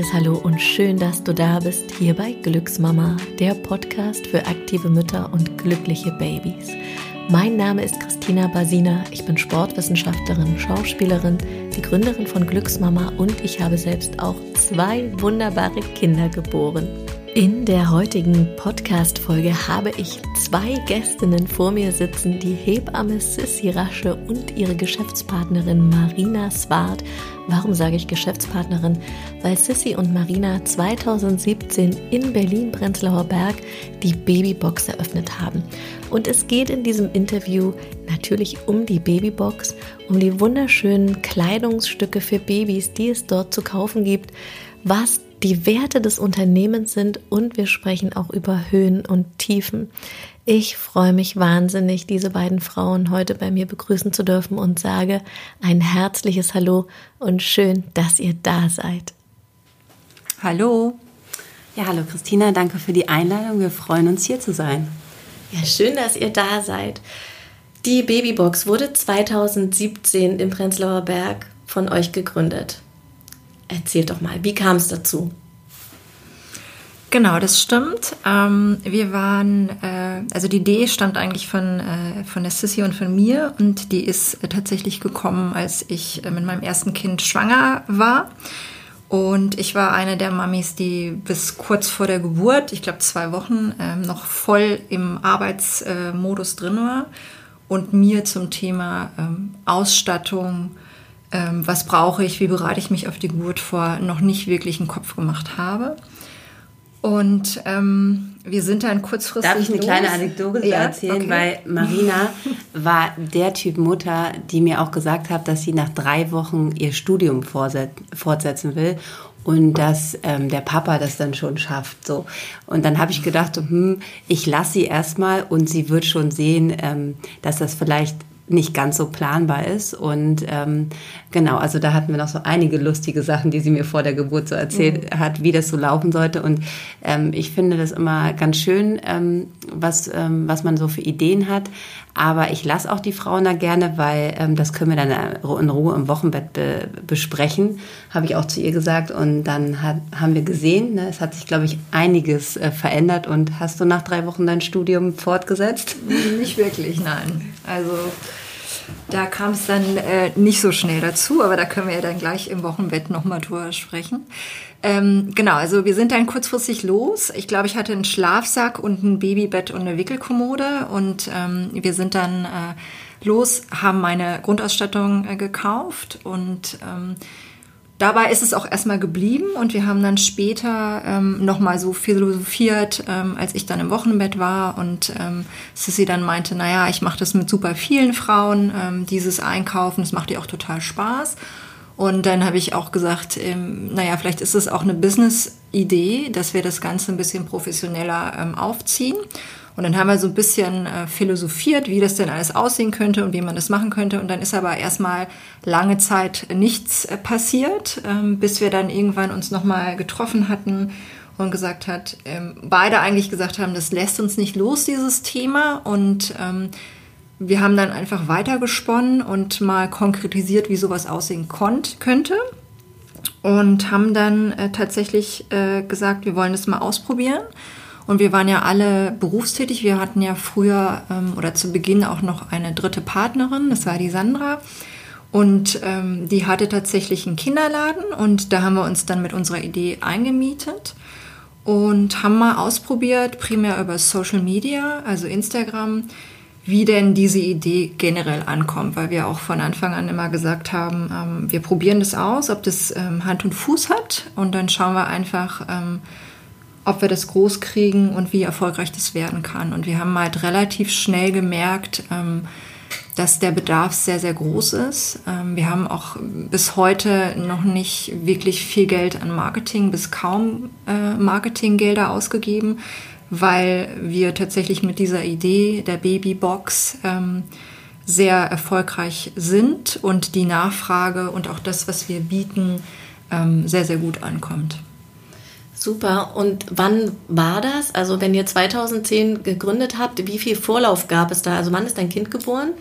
herzliches Hallo und schön, dass du da bist, hier bei Glücksmama, der Podcast für aktive Mütter und glückliche Babys. Mein Name ist Christina Basina, ich bin Sportwissenschaftlerin, Schauspielerin, die Gründerin von Glücksmama und ich habe selbst auch zwei wunderbare Kinder geboren. In der heutigen Podcast-Folge habe ich zwei Gästinnen vor mir sitzen, die Hebamme Sissy Rasche und ihre Geschäftspartnerin Marina Swart. Warum sage ich Geschäftspartnerin? Weil Sissy und Marina 2017 in Berlin-Prenzlauer Berg die Babybox eröffnet haben. Und es geht in diesem Interview natürlich um die Babybox, um die wunderschönen Kleidungsstücke für Babys, die es dort zu kaufen gibt, was die Werte des Unternehmens sind und wir sprechen auch über Höhen und Tiefen. Ich freue mich wahnsinnig, diese beiden Frauen heute bei mir begrüßen zu dürfen und sage ein herzliches Hallo und schön, dass ihr da seid. Hallo. Ja, hallo Christina, danke für die Einladung. Wir freuen uns hier zu sein. Ja, schön, dass ihr da seid. Die Babybox wurde 2017 im Prenzlauer Berg von euch gegründet. Erzählt doch mal, wie kam es dazu? Genau, das stimmt. Ähm, wir waren, äh, also die Idee stammt eigentlich von, äh, von der Sissy und von mir und die ist tatsächlich gekommen, als ich äh, mit meinem ersten Kind schwanger war. Und ich war eine der Mamis, die bis kurz vor der Geburt, ich glaube zwei Wochen, ähm, noch voll im Arbeitsmodus drin war und mir zum Thema ähm, Ausstattung, ähm, was brauche ich, wie bereite ich mich auf die Geburt vor, noch nicht wirklich einen Kopf gemacht habe. Und ähm, wir sind dann kurzfristig. Darf ich eine los? kleine Anekdote ja? erzählen? Okay. Weil Marina war der Typ Mutter, die mir auch gesagt hat, dass sie nach drei Wochen ihr Studium fortsetzen will und dass ähm, der Papa das dann schon schafft. So. Und dann habe ich gedacht, hm, ich lasse sie erstmal und sie wird schon sehen, ähm, dass das vielleicht nicht ganz so planbar ist. Und ähm, genau, also da hatten wir noch so einige lustige Sachen, die sie mir vor der Geburt so erzählt mhm. hat, wie das so laufen sollte. Und ähm, ich finde das immer ganz schön, ähm, was, ähm, was man so für Ideen hat. Aber ich lasse auch die Frauen da gerne, weil ähm, das können wir dann in Ruhe im Wochenbett be besprechen, habe ich auch zu ihr gesagt. Und dann hat, haben wir gesehen, ne, es hat sich, glaube ich, einiges äh, verändert. Und hast du nach drei Wochen dein Studium fortgesetzt? Nicht wirklich, nein. Also da kam es dann äh, nicht so schnell dazu, aber da können wir ja dann gleich im Wochenbett nochmal drüber sprechen. Ähm, genau, also wir sind dann kurzfristig los. Ich glaube, ich hatte einen Schlafsack und ein Babybett und eine Wickelkommode und ähm, wir sind dann äh, los, haben meine Grundausstattung äh, gekauft und ähm, Dabei ist es auch erstmal geblieben und wir haben dann später ähm, nochmal so philosophiert, ähm, als ich dann im Wochenbett war und ähm, Sissy dann meinte, naja, ich mache das mit super vielen Frauen, ähm, dieses Einkaufen, das macht ihr auch total Spaß. Und dann habe ich auch gesagt, ähm, naja, vielleicht ist es auch eine Business-Idee, dass wir das Ganze ein bisschen professioneller ähm, aufziehen. Und dann haben wir so ein bisschen äh, philosophiert, wie das denn alles aussehen könnte und wie man das machen könnte. Und dann ist aber erstmal lange Zeit nichts äh, passiert, ähm, bis wir dann irgendwann uns nochmal getroffen hatten und gesagt hat, ähm, beide eigentlich gesagt haben, das lässt uns nicht los, dieses Thema. Und ähm, wir haben dann einfach weitergesponnen und mal konkretisiert, wie sowas aussehen konnt, könnte. Und haben dann äh, tatsächlich äh, gesagt, wir wollen das mal ausprobieren und wir waren ja alle berufstätig. Wir hatten ja früher ähm, oder zu Beginn auch noch eine dritte Partnerin, das war die Sandra. Und ähm, die hatte tatsächlich einen Kinderladen und da haben wir uns dann mit unserer Idee eingemietet und haben mal ausprobiert, primär über Social Media, also Instagram, wie denn diese Idee generell ankommt, weil wir auch von Anfang an immer gesagt haben, ähm, wir probieren das aus, ob das ähm, Hand und Fuß hat und dann schauen wir einfach, ähm, ob wir das groß kriegen und wie erfolgreich das werden kann. Und wir haben halt relativ schnell gemerkt, ähm, dass der Bedarf sehr, sehr groß ist. Ähm, wir haben auch bis heute noch nicht wirklich viel Geld an Marketing, bis kaum äh, Marketinggelder ausgegeben, weil wir tatsächlich mit dieser Idee der Babybox ähm, sehr erfolgreich sind und die Nachfrage und auch das, was wir bieten, sehr, sehr gut ankommt. Super. Und wann war das? Also wenn ihr 2010 gegründet habt, wie viel Vorlauf gab es da? Also wann ist dein Kind geboren?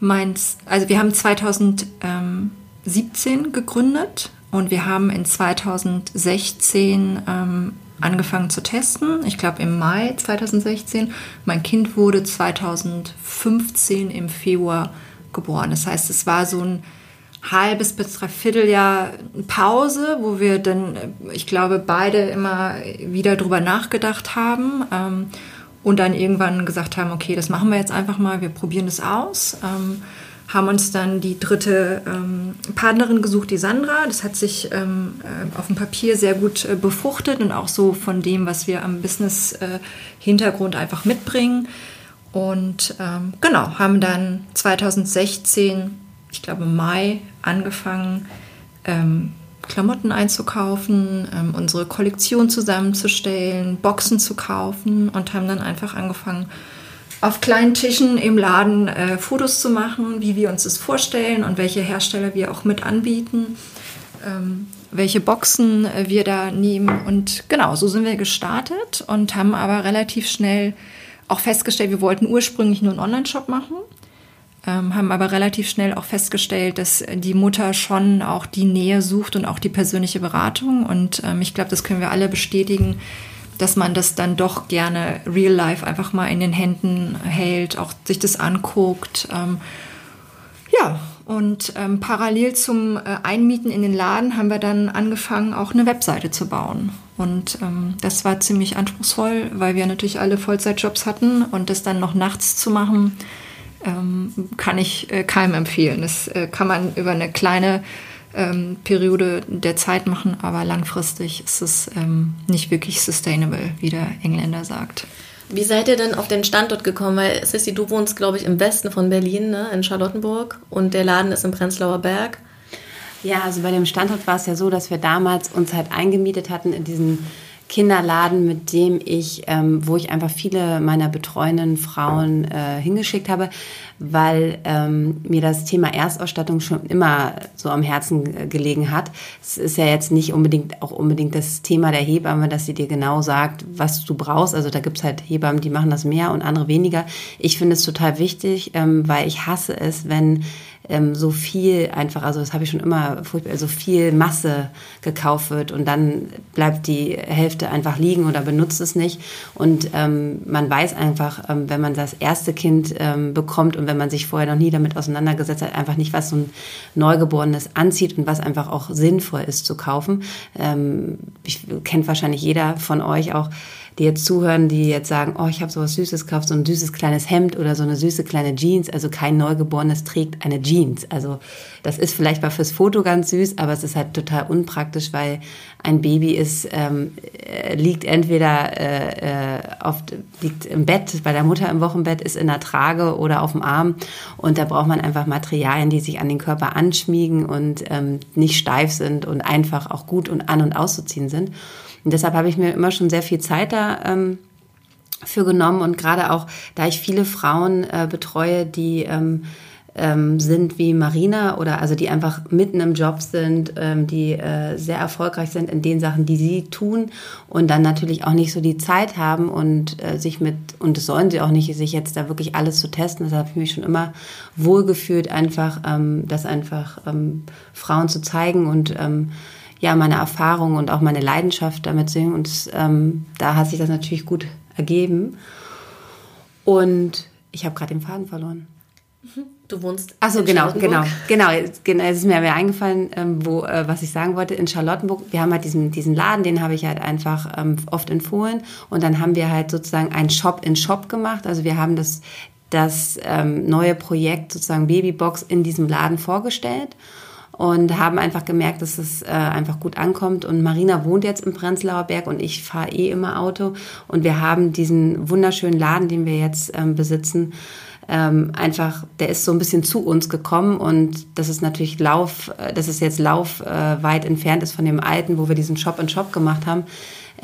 Meins, also wir haben 2017 gegründet und wir haben in 2016 ähm, angefangen zu testen. Ich glaube im Mai 2016. Mein Kind wurde 2015 im Februar geboren. Das heißt, es war so ein halbes bis dreiviertel Jahr Pause, wo wir dann, ich glaube, beide immer wieder drüber nachgedacht haben ähm, und dann irgendwann gesagt haben, okay, das machen wir jetzt einfach mal, wir probieren das aus. Ähm, haben uns dann die dritte ähm, Partnerin gesucht, die Sandra. Das hat sich ähm, äh, auf dem Papier sehr gut äh, befruchtet und auch so von dem, was wir am Business-Hintergrund äh, einfach mitbringen. Und ähm, genau, haben dann 2016, ich glaube Mai, angefangen, ähm, Klamotten einzukaufen, ähm, unsere Kollektion zusammenzustellen, Boxen zu kaufen und haben dann einfach angefangen, auf kleinen Tischen im Laden äh, Fotos zu machen, wie wir uns das vorstellen und welche Hersteller wir auch mit anbieten, ähm, welche Boxen äh, wir da nehmen. Und genau, so sind wir gestartet und haben aber relativ schnell auch festgestellt, wir wollten ursprünglich nur einen Online-Shop machen. Ähm, haben aber relativ schnell auch festgestellt, dass die Mutter schon auch die Nähe sucht und auch die persönliche Beratung. Und ähm, ich glaube, das können wir alle bestätigen, dass man das dann doch gerne real life einfach mal in den Händen hält, auch sich das anguckt. Ähm, ja, und ähm, parallel zum äh, Einmieten in den Laden haben wir dann angefangen, auch eine Webseite zu bauen. Und ähm, das war ziemlich anspruchsvoll, weil wir natürlich alle Vollzeitjobs hatten und das dann noch nachts zu machen, kann ich äh, keinem empfehlen. Das äh, kann man über eine kleine ähm, Periode der Zeit machen, aber langfristig ist es ähm, nicht wirklich sustainable, wie der Engländer sagt. Wie seid ihr denn auf den Standort gekommen? Weil Sissy, du wohnst, glaube ich, im Westen von Berlin, ne? in Charlottenburg und der Laden ist im Prenzlauer Berg. Ja, also bei dem Standort war es ja so, dass wir damals uns halt eingemietet hatten in diesen Kinderladen, mit dem ich, ähm, wo ich einfach viele meiner betreuenden Frauen äh, hingeschickt habe, weil ähm, mir das Thema Erstausstattung schon immer so am Herzen äh, gelegen hat. Es ist ja jetzt nicht unbedingt auch unbedingt das Thema der Hebamme, dass sie dir genau sagt, was du brauchst. Also da gibt's halt Hebammen, die machen das mehr und andere weniger. Ich finde es total wichtig, ähm, weil ich hasse es, wenn ähm, so viel einfach, also das habe ich schon immer furchtbar, so viel Masse gekauft wird und dann bleibt die Hälfte einfach liegen oder benutzt es nicht. Und ähm, man weiß einfach, ähm, wenn man das erste Kind ähm, bekommt und wenn man sich vorher noch nie damit auseinandergesetzt hat, einfach nicht, was so ein Neugeborenes anzieht und was einfach auch sinnvoll ist zu kaufen. Ähm, ich kennt wahrscheinlich jeder von euch auch, die jetzt zuhören, die jetzt sagen, oh, ich habe sowas Süßes gekauft, so ein süßes kleines Hemd oder so eine süße kleine Jeans. Also kein Neugeborenes trägt eine Jeans. Also das ist vielleicht mal fürs Foto ganz süß, aber es ist halt total unpraktisch, weil ein Baby ist, ähm, äh, liegt entweder äh, äh, oft liegt im Bett, bei der Mutter im Wochenbett, ist in der Trage oder auf dem Arm. Und da braucht man einfach Materialien, die sich an den Körper anschmiegen und ähm, nicht steif sind und einfach auch gut und an- und auszuziehen sind. Und deshalb habe ich mir immer schon sehr viel Zeit da ähm, für genommen und gerade auch, da ich viele Frauen äh, betreue, die ähm, ähm, sind wie Marina oder also die einfach mitten im Job sind, ähm, die äh, sehr erfolgreich sind in den Sachen, die sie tun und dann natürlich auch nicht so die Zeit haben und äh, sich mit, und das sollen sie auch nicht, sich jetzt da wirklich alles zu testen. Deshalb habe ich mich schon immer wohlgefühlt, einfach ähm, das einfach ähm, Frauen zu zeigen und ähm, ja, meine Erfahrung und auch meine Leidenschaft damit singen. Und ähm, da hat sich das natürlich gut ergeben. Und ich habe gerade den Faden verloren. Du wohnst. Achso, genau, genau, genau. Genau, es ist mir mehr eingefallen, ähm, wo, äh, was ich sagen wollte. In Charlottenburg, wir haben halt diesen, diesen Laden, den habe ich halt einfach ähm, oft empfohlen. Und dann haben wir halt sozusagen einen Shop in Shop gemacht. Also wir haben das, das ähm, neue Projekt sozusagen Babybox in diesem Laden vorgestellt und haben einfach gemerkt, dass es äh, einfach gut ankommt. Und Marina wohnt jetzt im Prenzlauer Berg und ich fahre eh immer Auto. Und wir haben diesen wunderschönen Laden, den wir jetzt ähm, besitzen, ähm, einfach, der ist so ein bisschen zu uns gekommen und das ist natürlich Lauf, äh, das ist jetzt Lauf äh, weit entfernt ist von dem alten, wo wir diesen Shop in Shop gemacht haben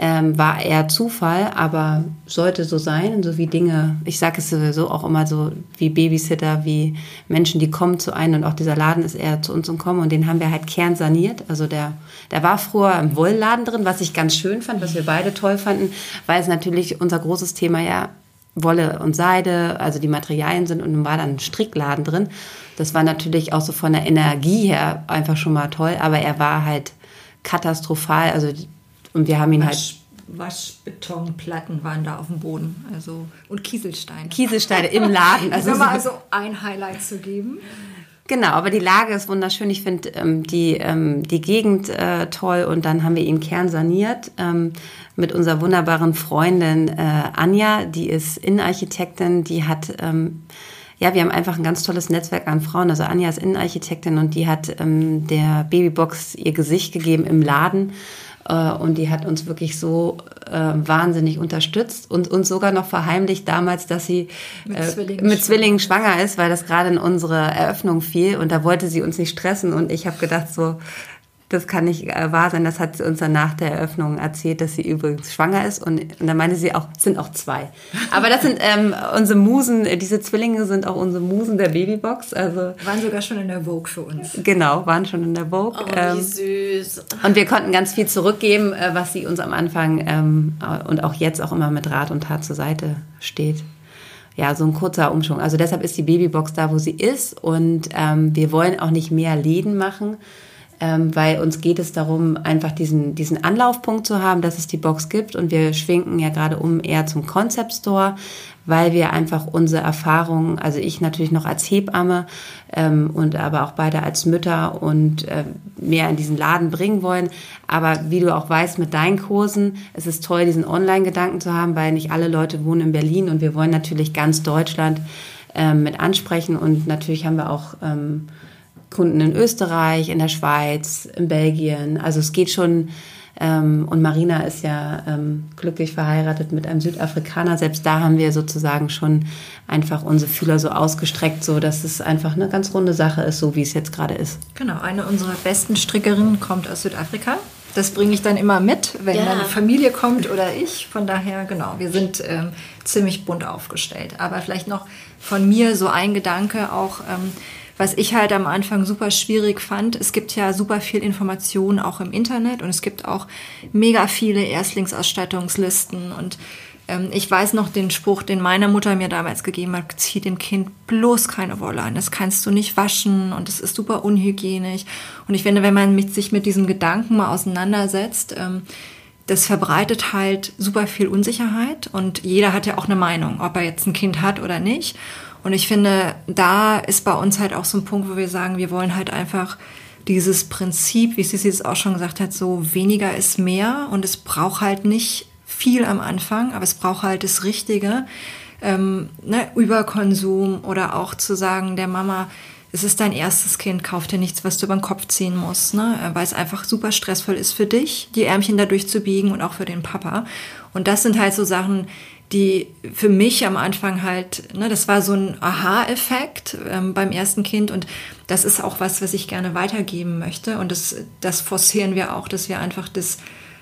ähm, war eher Zufall, aber sollte so sein, so wie Dinge, ich sage es sowieso auch immer so wie Babysitter, wie Menschen, die kommen zu einem und auch dieser Laden ist eher zu uns gekommen und den haben wir halt kernsaniert. Also der, der war früher im Wollladen drin, was ich ganz schön fand, was wir beide toll fanden, weil es natürlich unser großes Thema ja Wolle und Seide, also die Materialien sind und dann war dann ein Strickladen drin. Das war natürlich auch so von der Energie her einfach schon mal toll, aber er war halt katastrophal. Also und wir haben ihn halt Wasch, Waschbetonplatten waren da auf dem Boden, also und Kieselsteine. Kieselsteine im Laden. Also, also, also ein Highlight zu geben. Genau, aber die Lage ist wunderschön. Ich finde ähm, die, ähm, die Gegend äh, toll und dann haben wir ihn kernsaniert ähm, mit unserer wunderbaren Freundin äh, Anja, die ist Innenarchitektin, die hat, ähm, ja, wir haben einfach ein ganz tolles Netzwerk an Frauen. Also Anja ist Innenarchitektin und die hat ähm, der Babybox ihr Gesicht gegeben im Laden und die hat uns wirklich so äh, wahnsinnig unterstützt und uns sogar noch verheimlicht damals, dass sie mit, äh, Zwillingen, mit Zwillingen schwanger ist, weil das gerade in unsere Eröffnung fiel und da wollte sie uns nicht stressen. Und ich habe gedacht so, das kann nicht äh, wahr sein. Das hat sie uns dann nach der Eröffnung erzählt, dass sie übrigens schwanger ist. Und, und dann meinte sie auch, es sind auch zwei. Aber das sind ähm, unsere Musen, diese Zwillinge sind auch unsere Musen der Babybox. Also, waren sogar schon in der Vogue für uns. Genau, waren schon in der Vogue. Oh, wie ähm, süß. Und wir konnten ganz viel zurückgeben, äh, was sie uns am Anfang ähm, und auch jetzt auch immer mit Rat und Tat zur Seite steht ja, so ein kurzer Umschwung. Also deshalb ist die Babybox da, wo sie ist. Und ähm, wir wollen auch nicht mehr Läden machen, ähm, weil uns geht es darum, einfach diesen, diesen Anlaufpunkt zu haben, dass es die Box gibt. Und wir schwenken ja gerade um eher zum Concept Store, weil wir einfach unsere Erfahrungen, also ich natürlich noch als Hebamme ähm, und aber auch beide als Mütter und äh, mehr in diesen Laden bringen wollen. Aber wie du auch weißt mit deinen Kursen, es ist toll, diesen Online-Gedanken zu haben, weil nicht alle Leute wohnen in Berlin. Und wir wollen natürlich ganz Deutschland ähm, mit ansprechen. Und natürlich haben wir auch ähm, Kunden in Österreich, in der Schweiz, in Belgien. Also es geht schon. Ähm, und Marina ist ja ähm, glücklich verheiratet mit einem Südafrikaner. Selbst da haben wir sozusagen schon einfach unsere Fühler so ausgestreckt, so dass es einfach eine ganz runde Sache ist, so wie es jetzt gerade ist. Genau, eine unserer besten Strickerinnen kommt aus Südafrika. Das bringe ich dann immer mit, wenn ja. meine Familie kommt oder ich. Von daher, genau, wir sind ähm, ziemlich bunt aufgestellt. Aber vielleicht noch von mir so ein Gedanke auch. Was ich halt am Anfang super schwierig fand, es gibt ja super viel Information auch im Internet und es gibt auch mega viele Erstlingsausstattungslisten und ähm, ich weiß noch den Spruch, den meine Mutter mir damals gegeben hat, zieh dem Kind bloß keine Wolle an, das kannst du nicht waschen und es ist super unhygienisch. Und ich finde, wenn man sich mit diesem Gedanken mal auseinandersetzt, ähm, das verbreitet halt super viel Unsicherheit und jeder hat ja auch eine Meinung, ob er jetzt ein Kind hat oder nicht. Und ich finde, da ist bei uns halt auch so ein Punkt, wo wir sagen, wir wollen halt einfach dieses Prinzip, wie Sissi es auch schon gesagt hat, so weniger ist mehr und es braucht halt nicht viel am Anfang, aber es braucht halt das Richtige. Ähm, ne, Überkonsum oder auch zu sagen der Mama, es ist dein erstes Kind, kauf dir nichts, was du über den Kopf ziehen musst, ne? weil es einfach super stressvoll ist für dich, die Ärmchen dadurch zu biegen und auch für den Papa. Und das sind halt so Sachen, die für mich am Anfang halt, ne, das war so ein Aha-Effekt ähm, beim ersten Kind und das ist auch was, was ich gerne weitergeben möchte und das, das forcieren wir auch, dass wir einfach das,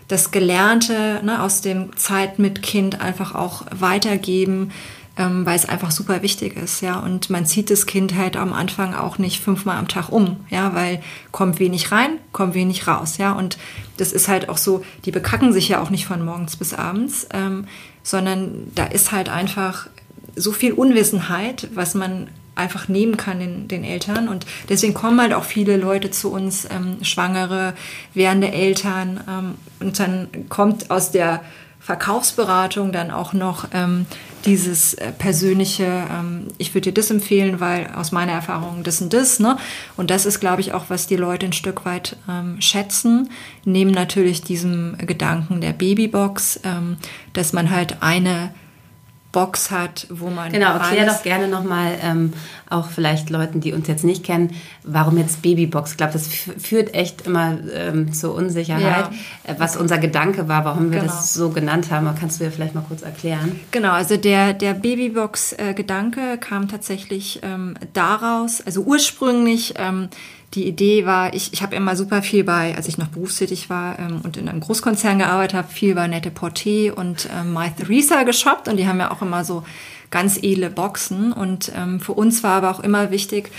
das Gelernte ne, aus dem Zeit mit Kind einfach auch weitergeben, ähm, weil es einfach super wichtig ist, ja. Und man zieht das Kind halt am Anfang auch nicht fünfmal am Tag um, ja, weil kommt wenig rein, kommt wenig raus, ja. Und das ist halt auch so, die bekacken sich ja auch nicht von morgens bis abends. Ähm, sondern da ist halt einfach so viel Unwissenheit, was man einfach nehmen kann den, den Eltern. Und deswegen kommen halt auch viele Leute zu uns, ähm, Schwangere, werdende Eltern. Ähm, und dann kommt aus der Verkaufsberatung dann auch noch ähm, dieses äh, persönliche, ähm, ich würde dir das empfehlen, weil aus meiner Erfahrung das und das. Ne? Und das ist, glaube ich, auch, was die Leute ein Stück weit ähm, schätzen. Neben natürlich diesem Gedanken der Babybox, ähm, dass man halt eine Box hat, wo man. Genau, erklär doch gerne nochmal, ähm, auch vielleicht Leuten, die uns jetzt nicht kennen, warum jetzt Babybox? Ich glaube, das führt echt immer ähm, zur Unsicherheit, ja. äh, was unser Gedanke war, warum wir genau. das so genannt haben. Kannst du dir vielleicht mal kurz erklären? Genau, also der, der Babybox-Gedanke äh, kam tatsächlich ähm, daraus, also ursprünglich ähm, die Idee war, ich, ich habe immer super viel bei, als ich noch berufstätig war ähm, und in einem Großkonzern gearbeitet habe, viel bei Nette Porté und ähm, My Theresa geshoppt. Und die haben ja auch immer so ganz edle Boxen. Und ähm, für uns war aber auch immer wichtig,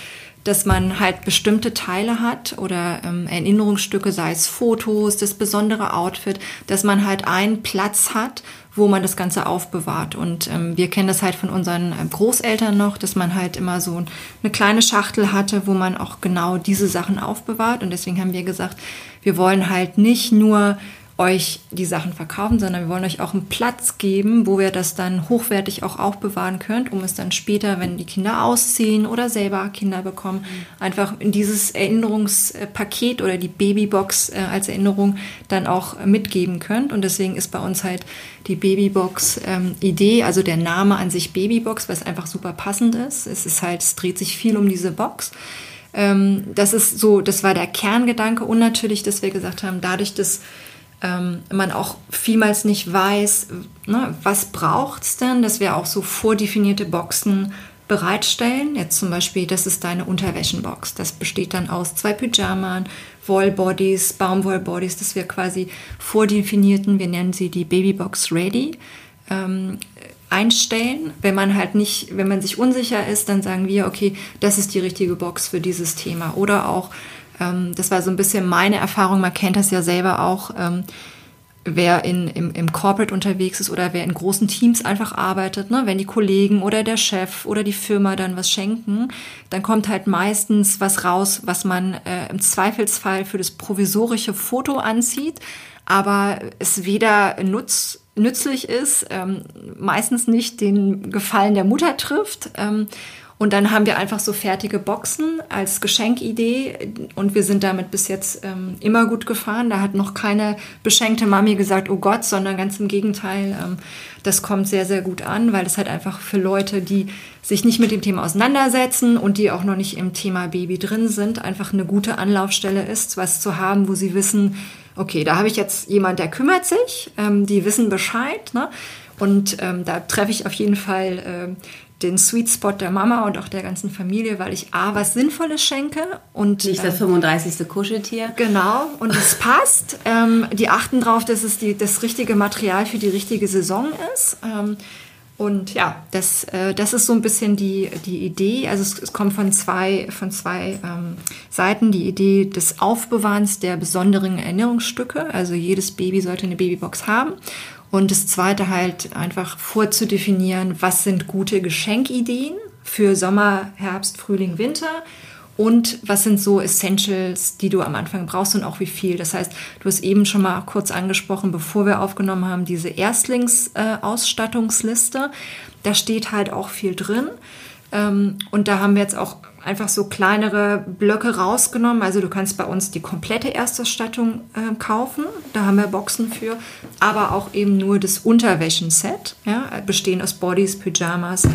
dass man halt bestimmte Teile hat oder ähm, Erinnerungsstücke, sei es Fotos, das besondere Outfit, dass man halt einen Platz hat, wo man das Ganze aufbewahrt. Und ähm, wir kennen das halt von unseren äh, Großeltern noch, dass man halt immer so eine kleine Schachtel hatte, wo man auch genau diese Sachen aufbewahrt. Und deswegen haben wir gesagt, wir wollen halt nicht nur euch die Sachen verkaufen, sondern wir wollen euch auch einen Platz geben, wo wir das dann hochwertig auch aufbewahren könnt, um es dann später, wenn die Kinder ausziehen oder selber Kinder bekommen, einfach in dieses Erinnerungspaket oder die Babybox äh, als Erinnerung dann auch mitgeben könnt. Und deswegen ist bei uns halt die Babybox-Idee, ähm, also der Name an sich Babybox, was einfach super passend ist. Es ist halt, es dreht sich viel um diese Box. Ähm, das ist so, das war der Kerngedanke und natürlich, dass wir gesagt haben, dadurch, dass ähm, man auch vielmals nicht weiß, ne, was braucht es denn, dass wir auch so vordefinierte Boxen bereitstellen. Jetzt zum Beispiel, das ist deine Unterwäschenbox. Das besteht dann aus zwei Pyjamas, Wollbodies, Baumwollbodies, dass wir quasi vordefinierten, wir nennen sie die Babybox Ready, ähm, einstellen. Wenn man halt nicht, wenn man sich unsicher ist, dann sagen wir, okay, das ist die richtige Box für dieses Thema. Oder auch ähm, das war so ein bisschen meine Erfahrung. Man kennt das ja selber auch. Ähm, wer in, im, im Corporate unterwegs ist oder wer in großen Teams einfach arbeitet, ne? wenn die Kollegen oder der Chef oder die Firma dann was schenken, dann kommt halt meistens was raus, was man äh, im Zweifelsfall für das provisorische Foto anzieht, aber es weder nutz, nützlich ist, ähm, meistens nicht den Gefallen der Mutter trifft. Ähm, und dann haben wir einfach so fertige Boxen als Geschenkidee und wir sind damit bis jetzt ähm, immer gut gefahren. Da hat noch keine beschenkte Mami gesagt, oh Gott, sondern ganz im Gegenteil. Ähm, das kommt sehr, sehr gut an, weil es halt einfach für Leute, die sich nicht mit dem Thema auseinandersetzen und die auch noch nicht im Thema Baby drin sind, einfach eine gute Anlaufstelle ist, was zu haben, wo sie wissen, okay, da habe ich jetzt jemand, der kümmert sich, ähm, die wissen Bescheid. Ne? Und ähm, da treffe ich auf jeden Fall ähm, den Sweet Spot der Mama und auch der ganzen Familie, weil ich A, was Sinnvolles schenke und. Nicht das 35. Ähm, Kuscheltier. Genau, und es passt. Ähm, die achten darauf, dass es die, das richtige Material für die richtige Saison ist. Ähm, und ja, das, äh, das ist so ein bisschen die, die Idee. Also es, es kommt von zwei, von zwei ähm, Seiten. Die Idee des Aufbewahrens der besonderen Erinnerungsstücke. Also jedes Baby sollte eine Babybox haben. Und das zweite halt einfach vorzudefinieren, was sind gute Geschenkideen für Sommer, Herbst, Frühling, Winter und was sind so Essentials, die du am Anfang brauchst und auch wie viel. Das heißt, du hast eben schon mal kurz angesprochen, bevor wir aufgenommen haben, diese Erstlingsausstattungsliste. Da steht halt auch viel drin. Ähm, und da haben wir jetzt auch einfach so kleinere Blöcke rausgenommen. Also du kannst bei uns die komplette Erstausstattung äh, kaufen. Da haben wir Boxen für. Aber auch eben nur das Unterwäschenset, ja, bestehen aus Bodies, Pyjamas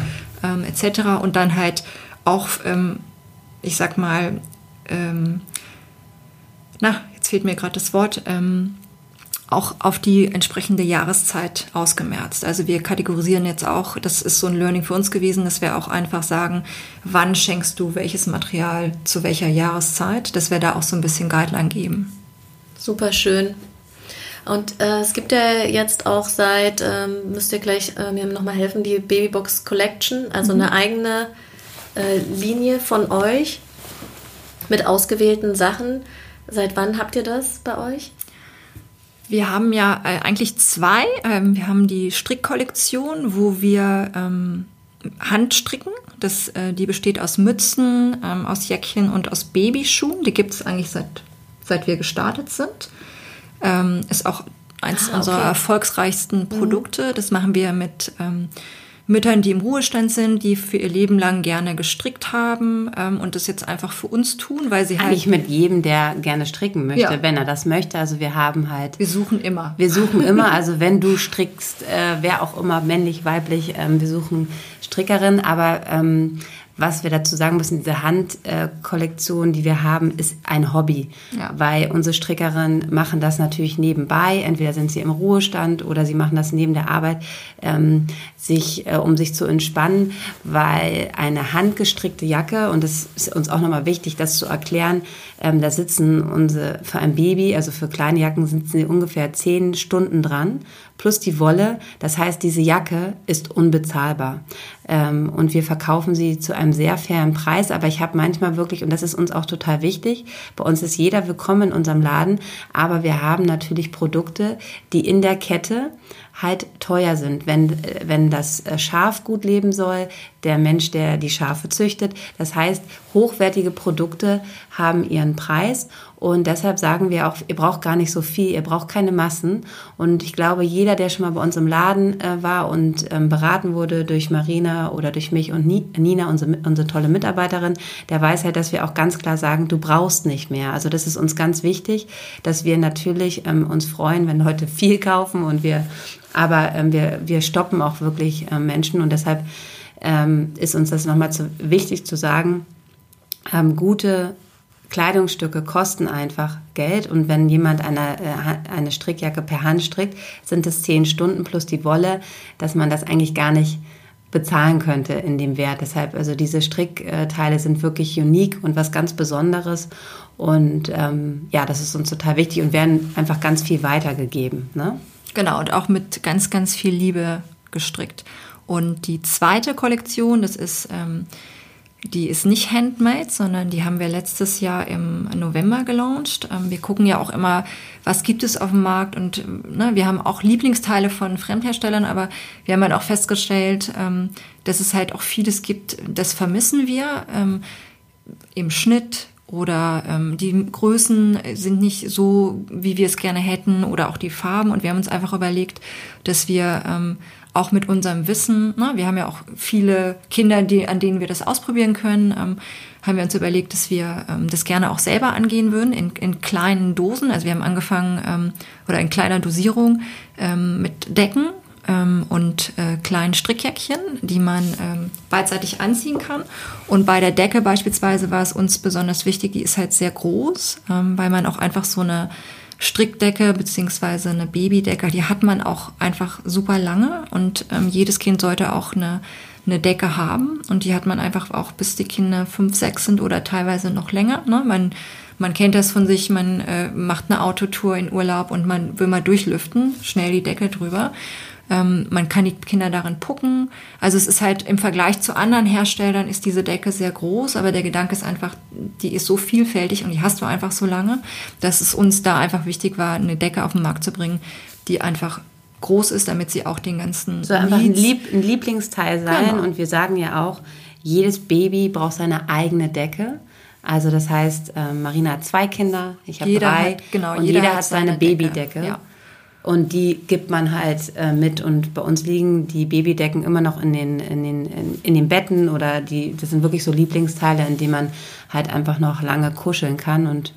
ähm, etc. Und dann halt auch, ähm, ich sag mal, ähm, na, jetzt fehlt mir gerade das Wort, ähm, auch auf die entsprechende Jahreszeit ausgemerzt. Also wir kategorisieren jetzt auch, das ist so ein Learning für uns gewesen, dass wir auch einfach sagen, wann schenkst du welches Material zu welcher Jahreszeit, dass wir da auch so ein bisschen Guideline geben. Super schön. Und äh, es gibt ja jetzt auch seit, ähm, müsst ihr gleich äh, mir nochmal helfen, die Babybox Collection, also mhm. eine eigene äh, Linie von euch mit ausgewählten Sachen. Seit wann habt ihr das bei euch? Wir haben ja äh, eigentlich zwei. Ähm, wir haben die Strickkollektion, wo wir ähm, Handstricken. Das, äh, die besteht aus Mützen, ähm, aus Jäckchen und aus Babyschuhen. Die gibt es eigentlich seit, seit wir gestartet sind. Ähm, ist auch eins ah, unserer erfolgsreichsten mhm. Produkte. Das machen wir mit ähm, Müttern, die im Ruhestand sind, die für ihr Leben lang gerne gestrickt haben ähm, und das jetzt einfach für uns tun, weil sie Eigentlich halt... mit jedem, der gerne stricken möchte, ja. wenn er das möchte. Also wir haben halt... Wir suchen immer. Wir suchen immer, also wenn du strickst, äh, wer auch immer, männlich, weiblich, ähm, wir suchen Strickerin, aber... Ähm, was wir dazu sagen müssen, diese Handkollektion, die wir haben, ist ein Hobby, ja. weil unsere Strickerinnen machen das natürlich nebenbei. Entweder sind sie im Ruhestand oder sie machen das neben der Arbeit, ähm, sich, äh, um sich zu entspannen, weil eine handgestrickte Jacke, und das ist uns auch nochmal wichtig, das zu erklären, ähm, da sitzen unsere, für ein Baby, also für kleine Jacken sitzen sie ungefähr zehn Stunden dran plus die Wolle. Das heißt, diese Jacke ist unbezahlbar. Ähm, und wir verkaufen sie zu einem sehr fairen Preis. Aber ich habe manchmal wirklich, und das ist uns auch total wichtig, bei uns ist jeder willkommen in unserem Laden, aber wir haben natürlich Produkte, die in der Kette halt teuer sind. Wenn, äh, wenn das äh, Schaf gut leben soll, der Mensch, der die Schafe züchtet. Das heißt, hochwertige Produkte haben ihren Preis und deshalb sagen wir auch, ihr braucht gar nicht so viel, ihr braucht keine Massen. Und ich glaube, jeder, der schon mal bei uns im Laden äh, war und ähm, beraten wurde durch Marina oder durch mich und Nina, unsere, unsere tolle Mitarbeiterin, der weiß halt, dass wir auch ganz klar sagen, du brauchst nicht mehr. Also das ist uns ganz wichtig, dass wir natürlich ähm, uns freuen, wenn Leute viel kaufen und wir, aber ähm, wir, wir stoppen auch wirklich äh, Menschen und deshalb ähm, ist uns das nochmal zu, wichtig zu sagen, ähm, gute Kleidungsstücke kosten einfach Geld und wenn jemand eine, äh, eine Strickjacke per Hand strickt, sind es zehn Stunden plus die Wolle, dass man das eigentlich gar nicht bezahlen könnte in dem Wert. Deshalb, also diese Strickteile sind wirklich unique und was ganz Besonderes. Und ähm, ja, das ist uns total wichtig und werden einfach ganz viel weitergegeben. Ne? Genau, und auch mit ganz, ganz viel Liebe gestrickt. Und die zweite Kollektion, das ist, ähm, die ist nicht handmade, sondern die haben wir letztes Jahr im November gelauncht. Ähm, wir gucken ja auch immer, was gibt es auf dem Markt und ne, wir haben auch Lieblingsteile von Fremdherstellern, aber wir haben halt auch festgestellt, ähm, dass es halt auch vieles gibt, das vermissen wir ähm, im Schnitt, oder ähm, die Größen sind nicht so, wie wir es gerne hätten oder auch die Farben. Und wir haben uns einfach überlegt, dass wir ähm, auch mit unserem Wissen, ne, wir haben ja auch viele Kinder, die, an denen wir das ausprobieren können, ähm, haben wir uns überlegt, dass wir ähm, das gerne auch selber angehen würden in, in kleinen Dosen. Also wir haben angefangen ähm, oder in kleiner Dosierung ähm, mit Decken ähm, und äh, kleinen Strickjäckchen, die man ähm, beidseitig anziehen kann. Und bei der Decke beispielsweise war es uns besonders wichtig, die ist halt sehr groß, ähm, weil man auch einfach so eine Strickdecke beziehungsweise eine Babydecke, die hat man auch einfach super lange und ähm, jedes Kind sollte auch eine, eine Decke haben und die hat man einfach auch bis die Kinder fünf, sechs sind oder teilweise noch länger. Ne? Man, man kennt das von sich, man äh, macht eine Autotour in Urlaub und man will mal durchlüften, schnell die Decke drüber. Ähm, man kann die Kinder darin pucken. Also es ist halt im Vergleich zu anderen Herstellern ist diese Decke sehr groß, aber der Gedanke ist einfach, die ist so vielfältig und die hast du einfach so lange, dass es uns da einfach wichtig war, eine Decke auf den Markt zu bringen, die einfach groß ist, damit sie auch den ganzen so einfach ein, Lieb, ein, Lieblingsteil sein. Genau. Und wir sagen ja auch, jedes Baby braucht seine eigene Decke. Also das heißt, äh, Marina hat zwei Kinder, ich habe drei. Hat, genau, und jeder, jeder hat seine, seine Babydecke. Ja. Und die gibt man halt äh, mit. Und bei uns liegen die Babydecken immer noch in den, in, den, in, in den Betten oder die, das sind wirklich so Lieblingsteile, in denen man halt einfach noch lange kuscheln kann. Und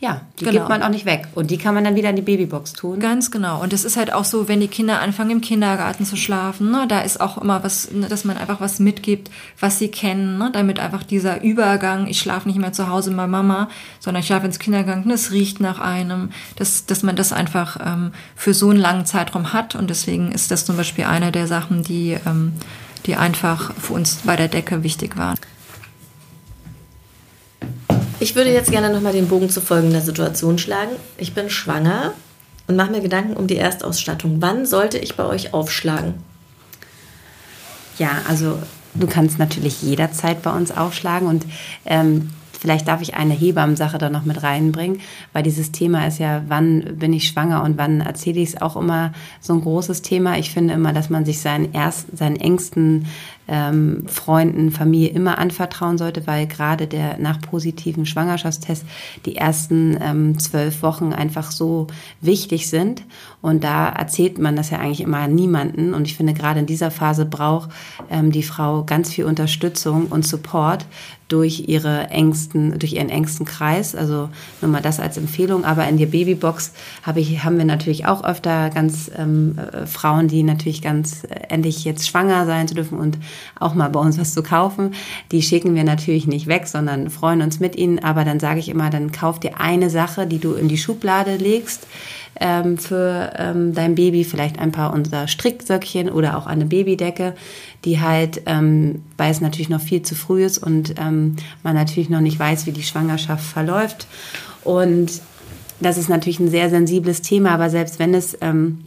ja, die genau. gibt man auch nicht weg. Und die kann man dann wieder in die Babybox tun. Ganz genau. Und es ist halt auch so, wenn die Kinder anfangen im Kindergarten zu schlafen, ne, da ist auch immer was, ne, dass man einfach was mitgibt, was sie kennen, ne, damit einfach dieser Übergang, ich schlafe nicht mehr zu Hause bei Mama, sondern ich schlafe ins Kindergarten, es riecht nach einem, dass, dass man das einfach ähm, für so einen langen Zeitraum hat. Und deswegen ist das zum Beispiel eine der Sachen, die, ähm, die einfach für uns bei der Decke wichtig waren. Ich würde jetzt gerne nochmal den Bogen zu folgender Situation schlagen. Ich bin schwanger und mache mir Gedanken um die Erstausstattung. Wann sollte ich bei euch aufschlagen? Ja, also du kannst natürlich jederzeit bei uns aufschlagen und ähm, Vielleicht darf ich eine Hebammensache da noch mit reinbringen, weil dieses Thema ist ja, wann bin ich schwanger und wann erzähle ich es auch immer so ein großes Thema. Ich finde immer, dass man sich seinen ersten, seinen engsten ähm, Freunden, Familie immer anvertrauen sollte, weil gerade der nach positiven Schwangerschaftstest die ersten ähm, zwölf Wochen einfach so wichtig sind. Und da erzählt man das ja eigentlich immer niemanden. Und ich finde, gerade in dieser Phase braucht ähm, die Frau ganz viel Unterstützung und Support durch ihre engsten, durch ihren engsten Kreis. Also nur mal das als Empfehlung. Aber in der Babybox habe ich, haben wir natürlich auch öfter ganz ähm, äh, Frauen, die natürlich ganz äh, endlich jetzt schwanger sein zu dürfen und auch mal bei uns was zu kaufen. Die schicken wir natürlich nicht weg, sondern freuen uns mit ihnen. Aber dann sage ich immer, dann kauf dir eine Sache, die du in die Schublade legst ähm, für ähm, dein Baby, vielleicht ein paar unserer Stricksöckchen oder auch eine Babydecke, die halt, ähm, weil es natürlich noch viel zu früh ist und ähm, man natürlich noch nicht weiß, wie die Schwangerschaft verläuft. Und das ist natürlich ein sehr sensibles Thema, aber selbst wenn es ähm,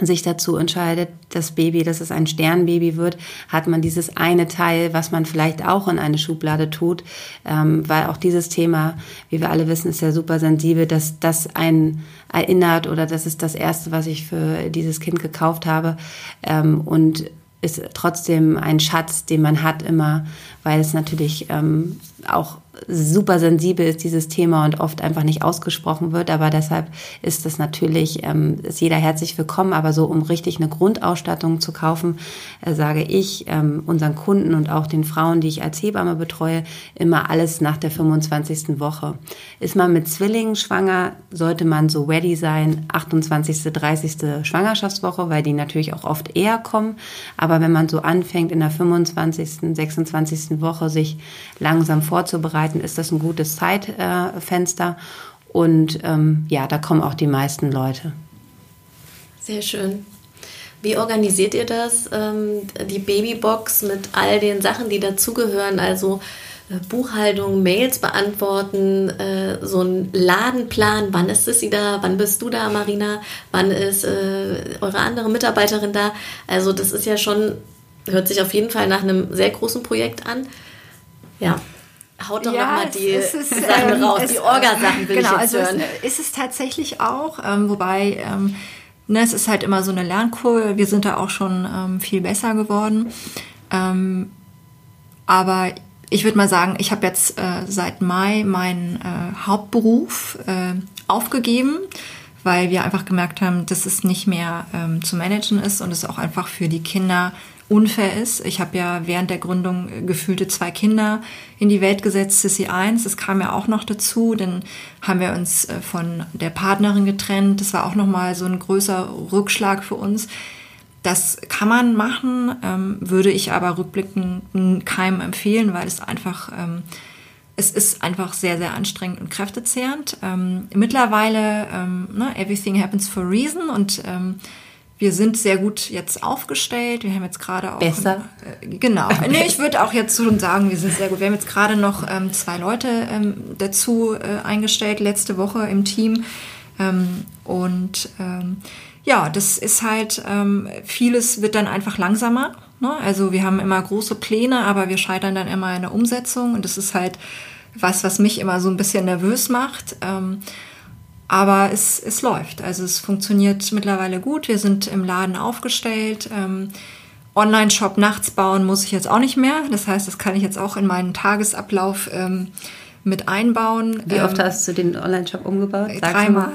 sich dazu entscheidet, das Baby, dass es ein Sternbaby wird, hat man dieses eine Teil, was man vielleicht auch in eine Schublade tut, ähm, weil auch dieses Thema, wie wir alle wissen, ist ja super sensibel, dass das einen erinnert oder das ist das erste, was ich für dieses Kind gekauft habe. Ähm, und ist trotzdem ein Schatz, den man hat immer, weil es natürlich ähm, auch super sensibel ist, dieses Thema und oft einfach nicht ausgesprochen wird. Aber deshalb ist es natürlich, ähm, ist jeder herzlich willkommen. Aber so, um richtig eine Grundausstattung zu kaufen, äh, sage ich ähm, unseren Kunden und auch den Frauen, die ich als Hebamme betreue, immer alles nach der 25. Woche. Ist man mit Zwillingen schwanger, sollte man so ready sein, 28., 30. Schwangerschaftswoche, weil die natürlich auch oft eher kommen. Aber wenn man so anfängt, in der 25., 26. Woche sich langsam vorzubereiten, Arbeiten ist das ein gutes Zeitfenster. Und ähm, ja, da kommen auch die meisten Leute. Sehr schön. Wie organisiert ihr das? Ähm, die Babybox mit all den Sachen, die dazugehören, also äh, Buchhaltung, Mails beantworten, äh, so ein Ladenplan, wann ist es da, wann bist du da, Marina, wann ist äh, eure andere Mitarbeiterin da? Also das ist ja schon, hört sich auf jeden Fall nach einem sehr großen Projekt an. Ja. Haut doch ja, nochmal die ist, Sachen ähm, raus, die Orga-Sachen will genau, ich jetzt also hören. Ist, ist es tatsächlich auch, ähm, wobei ähm, ne, es ist halt immer so eine Lernkurve. Wir sind da auch schon ähm, viel besser geworden. Ähm, aber ich würde mal sagen, ich habe jetzt äh, seit Mai meinen äh, Hauptberuf äh, aufgegeben, weil wir einfach gemerkt haben, dass es nicht mehr ähm, zu managen ist und es auch einfach für die Kinder unfair ist. Ich habe ja während der Gründung äh, gefühlte zwei Kinder in die Welt gesetzt, Sissy 1. Das kam ja auch noch dazu. Dann haben wir uns äh, von der Partnerin getrennt. Das war auch nochmal so ein größer Rückschlag für uns. Das kann man machen, ähm, würde ich aber rückblickend keinem empfehlen, weil es einfach, ähm, es ist einfach sehr, sehr anstrengend und kräftezehrend. Ähm, mittlerweile, ne, everything happens for a reason und wir sind sehr gut jetzt aufgestellt. Wir haben jetzt gerade auch. Besser? Äh, genau. nee, ich würde auch jetzt schon sagen, wir sind sehr gut. Wir haben jetzt gerade noch ähm, zwei Leute ähm, dazu äh, eingestellt, letzte Woche im Team. Ähm, und ähm, ja, das ist halt, ähm, vieles wird dann einfach langsamer. Ne? Also wir haben immer große Pläne, aber wir scheitern dann immer in der Umsetzung. Und das ist halt was, was mich immer so ein bisschen nervös macht. Aber es, es läuft. Also es funktioniert mittlerweile gut. Wir sind im Laden aufgestellt. Ähm, Online-Shop nachts bauen muss ich jetzt auch nicht mehr. Das heißt, das kann ich jetzt auch in meinen Tagesablauf ähm, mit einbauen. Wie oft ähm, hast du den Online-Shop umgebaut? Sag's dreimal.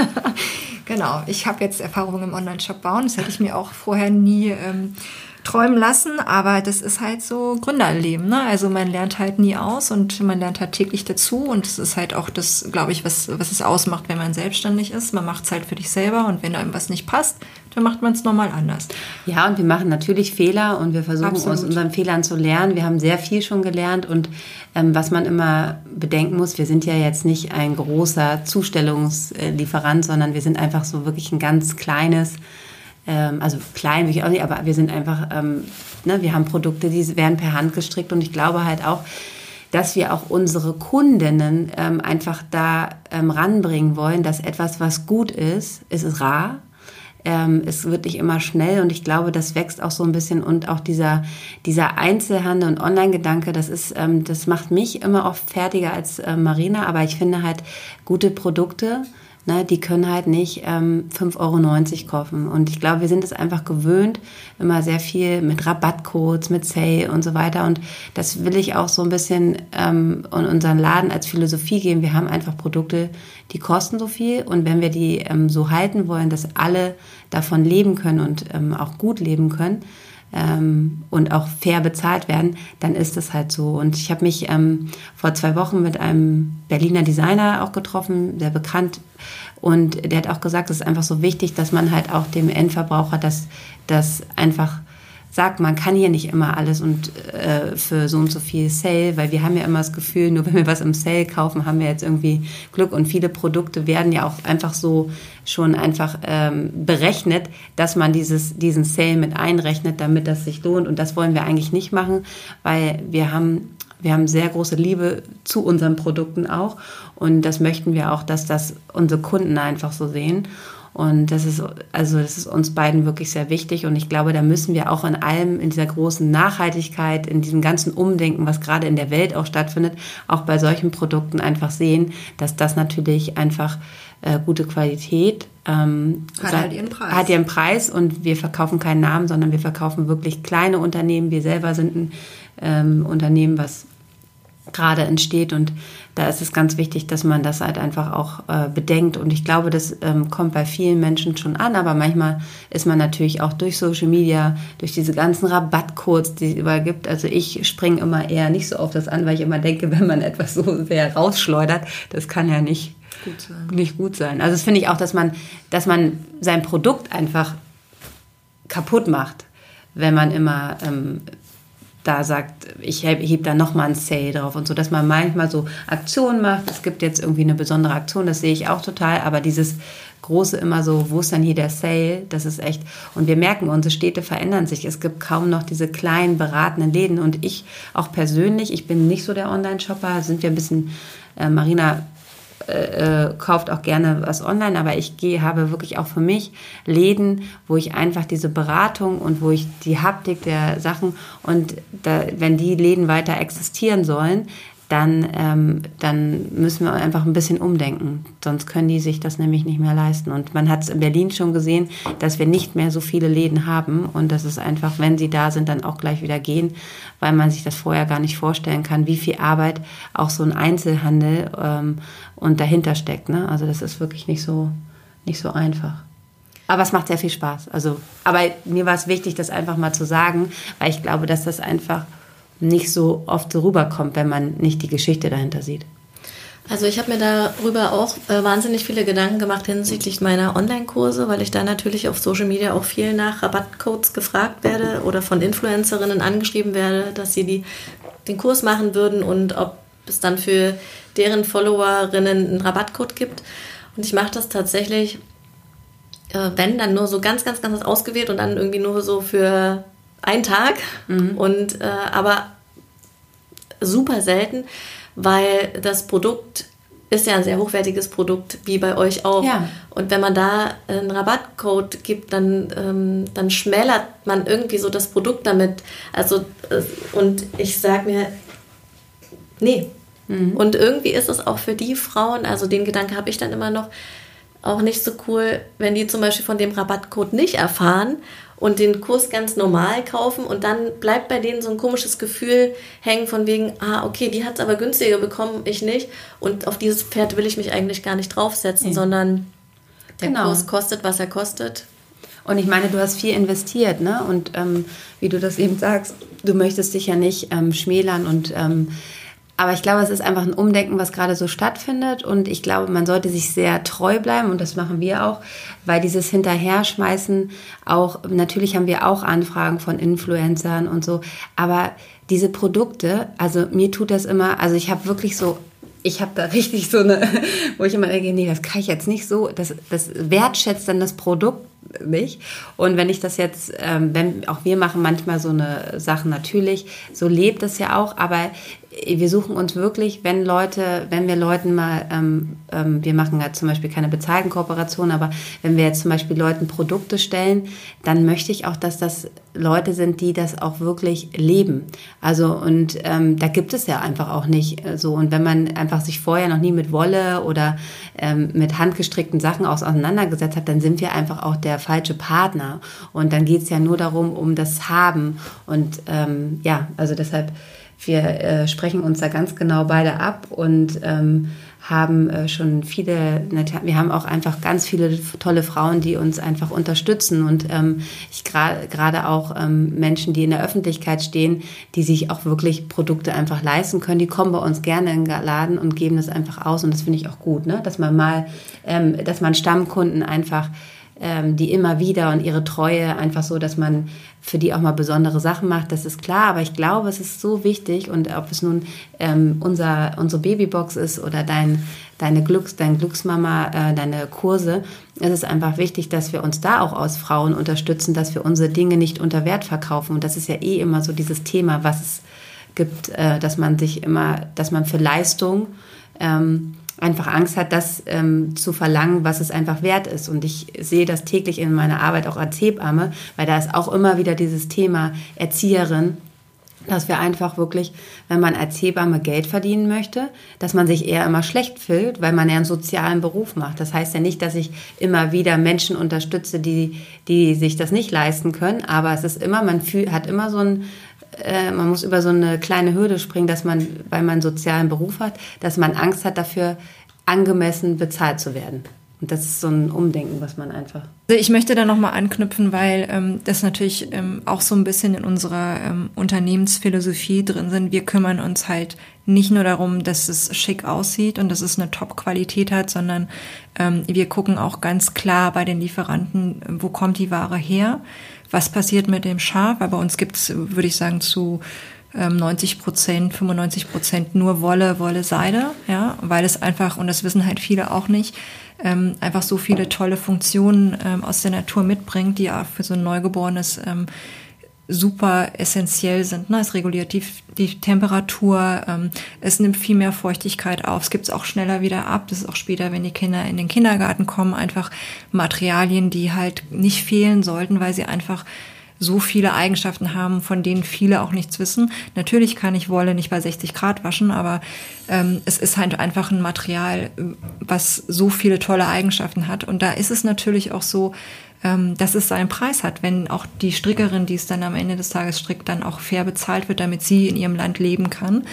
genau. Ich habe jetzt Erfahrung im Online-Shop bauen. Das hätte ich mir auch vorher nie ähm, träumen lassen, aber das ist halt so Gründerleben. Ne? Also man lernt halt nie aus und man lernt halt täglich dazu und es ist halt auch das, glaube ich, was, was es ausmacht, wenn man selbstständig ist. Man macht es halt für dich selber und wenn einem was nicht passt, dann macht man es nochmal anders. Ja, und wir machen natürlich Fehler und wir versuchen Absolut. aus unseren Fehlern zu lernen. Wir haben sehr viel schon gelernt und ähm, was man immer bedenken muss, wir sind ja jetzt nicht ein großer Zustellungslieferant, sondern wir sind einfach so wirklich ein ganz kleines ähm, also klein will ich auch nicht, aber wir sind einfach, ähm, ne, wir haben Produkte, die werden per Hand gestrickt und ich glaube halt auch, dass wir auch unsere Kundinnen ähm, einfach da ähm, ranbringen wollen, dass etwas, was gut ist, ist rar. Ähm, es wird nicht immer schnell und ich glaube, das wächst auch so ein bisschen und auch dieser, dieser Einzelhandel und Online-Gedanke, das ist, ähm, das macht mich immer oft fertiger als äh, Marina, aber ich finde halt gute Produkte, ne, die können halt nicht ähm, 5,90 Euro kaufen. Und ich glaube, wir sind es einfach gewöhnt, immer sehr viel mit Rabattcodes, mit Sale und so weiter. Und das will ich auch so ein bisschen ähm, in unseren Laden als Philosophie geben. Wir haben einfach Produkte, die kosten so viel. Und wenn wir die ähm, so halten wollen, dass alle davon leben können und ähm, auch gut leben können, ähm, und auch fair bezahlt werden, dann ist es halt so. Und ich habe mich ähm, vor zwei Wochen mit einem Berliner Designer auch getroffen, sehr bekannt. Und der hat auch gesagt, es ist einfach so wichtig, dass man halt auch dem Endverbraucher das, das einfach sagt, man kann hier nicht immer alles und äh, für so und so viel Sale, weil wir haben ja immer das Gefühl, nur wenn wir was im Sale kaufen, haben wir jetzt irgendwie Glück. Und viele Produkte werden ja auch einfach so schon einfach ähm, berechnet, dass man dieses, diesen Sale mit einrechnet, damit das sich lohnt. Und das wollen wir eigentlich nicht machen, weil wir haben wir haben sehr große Liebe zu unseren Produkten auch. Und das möchten wir auch, dass das unsere Kunden einfach so sehen. Und das ist, also das ist uns beiden wirklich sehr wichtig. Und ich glaube, da müssen wir auch in allem, in dieser großen Nachhaltigkeit, in diesem ganzen Umdenken, was gerade in der Welt auch stattfindet, auch bei solchen Produkten einfach sehen, dass das natürlich einfach äh, gute Qualität ähm, hat halt ihren Preis. Hat ihren Preis und wir verkaufen keinen Namen, sondern wir verkaufen wirklich kleine Unternehmen. Wir selber sind ein ähm, Unternehmen, was gerade entsteht und da ist es ganz wichtig, dass man das halt einfach auch äh, bedenkt und ich glaube, das ähm, kommt bei vielen Menschen schon an, aber manchmal ist man natürlich auch durch Social Media, durch diese ganzen Rabattcodes, die es überall gibt, also ich springe immer eher nicht so auf das an, weil ich immer denke, wenn man etwas so sehr rausschleudert, das kann ja nicht gut sein. Nicht gut sein. Also das finde ich auch, dass man, dass man sein Produkt einfach kaputt macht, wenn man immer ähm, da sagt, ich hebe heb da nochmal ein Sale drauf und so, dass man manchmal so Aktionen macht. Es gibt jetzt irgendwie eine besondere Aktion, das sehe ich auch total, aber dieses große immer so, wo ist dann hier der Sale? Das ist echt. Und wir merken, unsere Städte verändern sich. Es gibt kaum noch diese kleinen beratenden Läden. Und ich auch persönlich, ich bin nicht so der Online-Shopper, sind wir ein bisschen, äh, Marina äh, kauft auch gerne was online, aber ich gehe, habe wirklich auch für mich Läden, wo ich einfach diese Beratung und wo ich die Haptik der Sachen und da, wenn die Läden weiter existieren sollen, dann, ähm, dann müssen wir einfach ein bisschen umdenken. Sonst können die sich das nämlich nicht mehr leisten. Und man hat es in Berlin schon gesehen, dass wir nicht mehr so viele Läden haben und dass es einfach, wenn sie da sind, dann auch gleich wieder gehen, weil man sich das vorher gar nicht vorstellen kann, wie viel Arbeit auch so ein Einzelhandel ähm, und dahinter steckt. Ne? Also das ist wirklich nicht so, nicht so einfach. Aber es macht sehr viel Spaß. Also, aber mir war es wichtig, das einfach mal zu sagen, weil ich glaube, dass das einfach nicht so oft so rüberkommt, wenn man nicht die Geschichte dahinter sieht. Also ich habe mir darüber auch äh, wahnsinnig viele Gedanken gemacht hinsichtlich meiner Online-Kurse, weil ich da natürlich auf Social Media auch viel nach Rabattcodes gefragt werde oder von Influencerinnen angeschrieben werde, dass sie die, den Kurs machen würden und ob es dann für deren Followerinnen einen Rabattcode gibt. Und ich mache das tatsächlich, äh, wenn, dann nur so ganz, ganz, ganz ausgewählt und dann irgendwie nur so für einen Tag mhm. und äh, aber super selten, weil das Produkt ist ja ein sehr hochwertiges Produkt, wie bei euch auch. Ja. Und wenn man da einen Rabattcode gibt, dann, ähm, dann schmälert man irgendwie so das Produkt damit. Also, äh, und ich sage mir, nee. Mhm. Und irgendwie ist es auch für die Frauen, also den Gedanke habe ich dann immer noch, auch nicht so cool, wenn die zum Beispiel von dem Rabattcode nicht erfahren und den Kurs ganz normal kaufen und dann bleibt bei denen so ein komisches Gefühl hängen von wegen, ah, okay, die hat es aber günstiger bekommen, ich nicht. Und auf dieses Pferd will ich mich eigentlich gar nicht draufsetzen, nee. sondern der genau. Kurs kostet, was er kostet. Und ich meine, du hast viel investiert, ne? Und ähm, wie du das eben sagst, du möchtest dich ja nicht ähm, schmälern und ähm, aber ich glaube, es ist einfach ein Umdenken, was gerade so stattfindet. Und ich glaube, man sollte sich sehr treu bleiben. Und das machen wir auch, weil dieses Hinterherschmeißen auch, natürlich haben wir auch Anfragen von Influencern und so. Aber diese Produkte, also mir tut das immer, also ich habe wirklich so ich habe da richtig so eine, wo ich immer denke, nee, das kann ich jetzt nicht so, das, das wertschätzt dann das Produkt nicht. Und wenn ich das jetzt, ähm, wenn auch wir machen manchmal so eine Sache natürlich, so lebt es ja auch, aber wir suchen uns wirklich, wenn Leute, wenn wir Leuten mal, ähm, ähm, wir machen ja zum Beispiel keine bezahlten Kooperationen, aber wenn wir jetzt zum Beispiel Leuten Produkte stellen, dann möchte ich auch, dass das Leute sind, die das auch wirklich leben. Also und ähm, da gibt es ja einfach auch nicht äh, so. Und wenn man einfach sich vorher noch nie mit Wolle oder ähm, mit handgestrickten Sachen auseinandergesetzt hat, dann sind wir einfach auch der falsche Partner. Und dann geht es ja nur darum, um das Haben. Und ähm, ja, also deshalb wir äh, sprechen uns da ganz genau beide ab und ähm, haben äh, schon viele, wir haben auch einfach ganz viele tolle Frauen, die uns einfach unterstützen und ähm, ich gerade auch ähm, Menschen, die in der Öffentlichkeit stehen, die sich auch wirklich Produkte einfach leisten können, die kommen bei uns gerne in den Laden und geben das einfach aus und das finde ich auch gut, ne? dass man mal, ähm, dass man Stammkunden einfach ähm, die immer wieder und ihre Treue einfach so, dass man für die auch mal besondere Sachen macht, das ist klar. Aber ich glaube, es ist so wichtig und ob es nun ähm, unser, unsere Babybox ist oder dein, deine Glücks, dein Glücksmama, äh, deine Kurse, es ist einfach wichtig, dass wir uns da auch aus Frauen unterstützen, dass wir unsere Dinge nicht unter Wert verkaufen. Und das ist ja eh immer so dieses Thema, was es gibt, äh, dass man sich immer, dass man für Leistung ähm, einfach Angst hat, das ähm, zu verlangen, was es einfach wert ist. Und ich sehe das täglich in meiner Arbeit auch als Hebamme, weil da ist auch immer wieder dieses Thema Erzieherin, dass wir einfach wirklich, wenn man als Hebamme Geld verdienen möchte, dass man sich eher immer schlecht fühlt, weil man ja einen sozialen Beruf macht. Das heißt ja nicht, dass ich immer wieder Menschen unterstütze, die, die sich das nicht leisten können, aber es ist immer, man fühlt, hat immer so ein, äh, man muss über so eine kleine Hürde springen, dass man, weil man einen sozialen Beruf hat, dass man Angst hat dafür, angemessen bezahlt zu werden. Und das ist so ein Umdenken, was man einfach. Also ich möchte da nochmal anknüpfen, weil ähm, das natürlich ähm, auch so ein bisschen in unserer ähm, Unternehmensphilosophie drin sind. Wir kümmern uns halt nicht nur darum, dass es schick aussieht und dass es eine Top-Qualität hat, sondern ähm, wir gucken auch ganz klar bei den Lieferanten, wo kommt die Ware her, was passiert mit dem Schaf. Aber uns gibt's, würde ich sagen, zu 90 ähm, Prozent, 95 Prozent nur Wolle, Wolle, Seide, ja, weil es einfach, und das wissen halt viele auch nicht, ähm, einfach so viele tolle Funktionen ähm, aus der Natur mitbringt, die ja für so ein Neugeborenes ähm, super essentiell sind. Ne? Es reguliert die, die Temperatur, ähm, es nimmt viel mehr Feuchtigkeit auf, es gibt es auch schneller wieder ab. Das ist auch später, wenn die Kinder in den Kindergarten kommen, einfach Materialien, die halt nicht fehlen sollten, weil sie einfach so viele Eigenschaften haben, von denen viele auch nichts wissen. Natürlich kann ich Wolle nicht bei 60 Grad waschen, aber ähm, es ist halt einfach ein Material, was so viele tolle Eigenschaften hat. Und da ist es natürlich auch so, ähm, dass es seinen Preis hat, wenn auch die Strickerin, die es dann am Ende des Tages strickt, dann auch fair bezahlt wird, damit sie in ihrem Land leben kann.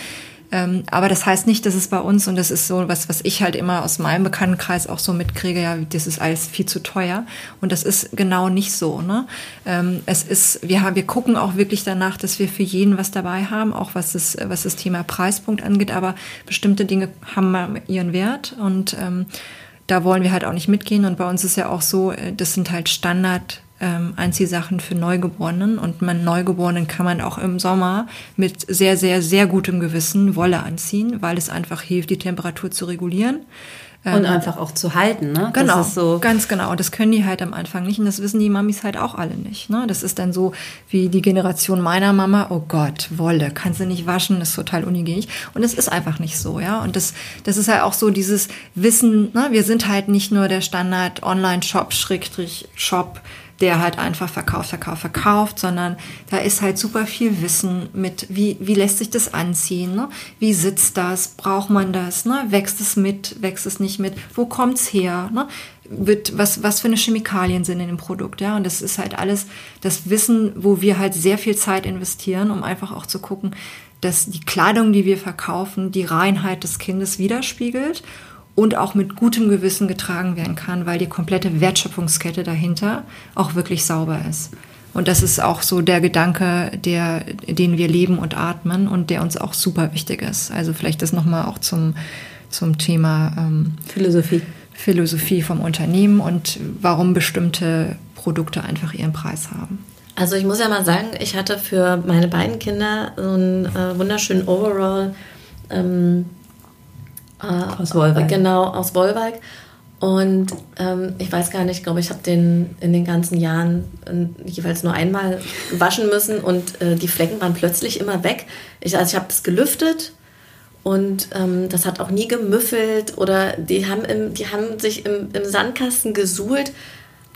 Ähm, aber das heißt nicht, dass es bei uns, und das ist so was, was ich halt immer aus meinem Bekanntenkreis auch so mitkriege, ja, das ist alles viel zu teuer. Und das ist genau nicht so. Ne? Ähm, es ist, wir, haben, wir gucken auch wirklich danach, dass wir für jeden was dabei haben, auch was das, was das Thema Preispunkt angeht. Aber bestimmte Dinge haben ihren Wert und ähm, da wollen wir halt auch nicht mitgehen. Und bei uns ist ja auch so, äh, das sind halt Standard ähm, Anziehsachen für Neugeborenen. Und man Neugeborenen kann man auch im Sommer mit sehr, sehr, sehr gutem Gewissen Wolle anziehen, weil es einfach hilft, die Temperatur zu regulieren. Und ähm, einfach auch zu halten, ne? Genau, so ganz genau. Und das können die halt am Anfang nicht und das wissen die Mamis halt auch alle nicht. Ne? Das ist dann so wie die Generation meiner Mama, oh Gott, Wolle, kannst du nicht waschen, ist total unhygienisch. Und es ist einfach nicht so, ja. Und das, das ist halt auch so dieses Wissen, ne? wir sind halt nicht nur der Standard Online-Shop, Schrägstrich, Shop, der halt einfach verkauft, verkauft, verkauft, sondern da ist halt super viel Wissen mit, wie, wie lässt sich das anziehen, ne? wie sitzt das, braucht man das, ne? wächst es mit, wächst es nicht mit, wo kommt's her, ne? wird, was, was für eine Chemikalien sind in dem Produkt, ja, und das ist halt alles das Wissen, wo wir halt sehr viel Zeit investieren, um einfach auch zu gucken, dass die Kleidung, die wir verkaufen, die Reinheit des Kindes widerspiegelt und auch mit gutem Gewissen getragen werden kann, weil die komplette Wertschöpfungskette dahinter auch wirklich sauber ist. Und das ist auch so der Gedanke, der, den wir leben und atmen und der uns auch super wichtig ist. Also vielleicht das nochmal auch zum, zum Thema ähm, Philosophie. Philosophie vom Unternehmen und warum bestimmte Produkte einfach ihren Preis haben. Also ich muss ja mal sagen, ich hatte für meine beiden Kinder so einen äh, wunderschönen Overall ähm, äh, aus Wolwijk. Genau, aus Wolwijk. Und ähm, ich weiß gar nicht, glaube ich, habe den in den ganzen Jahren äh, jeweils nur einmal waschen müssen und äh, die Flecken waren plötzlich immer weg. Ich, also ich habe es gelüftet und ähm, das hat auch nie gemüffelt oder die haben, im, die haben sich im, im Sandkasten gesuhlt,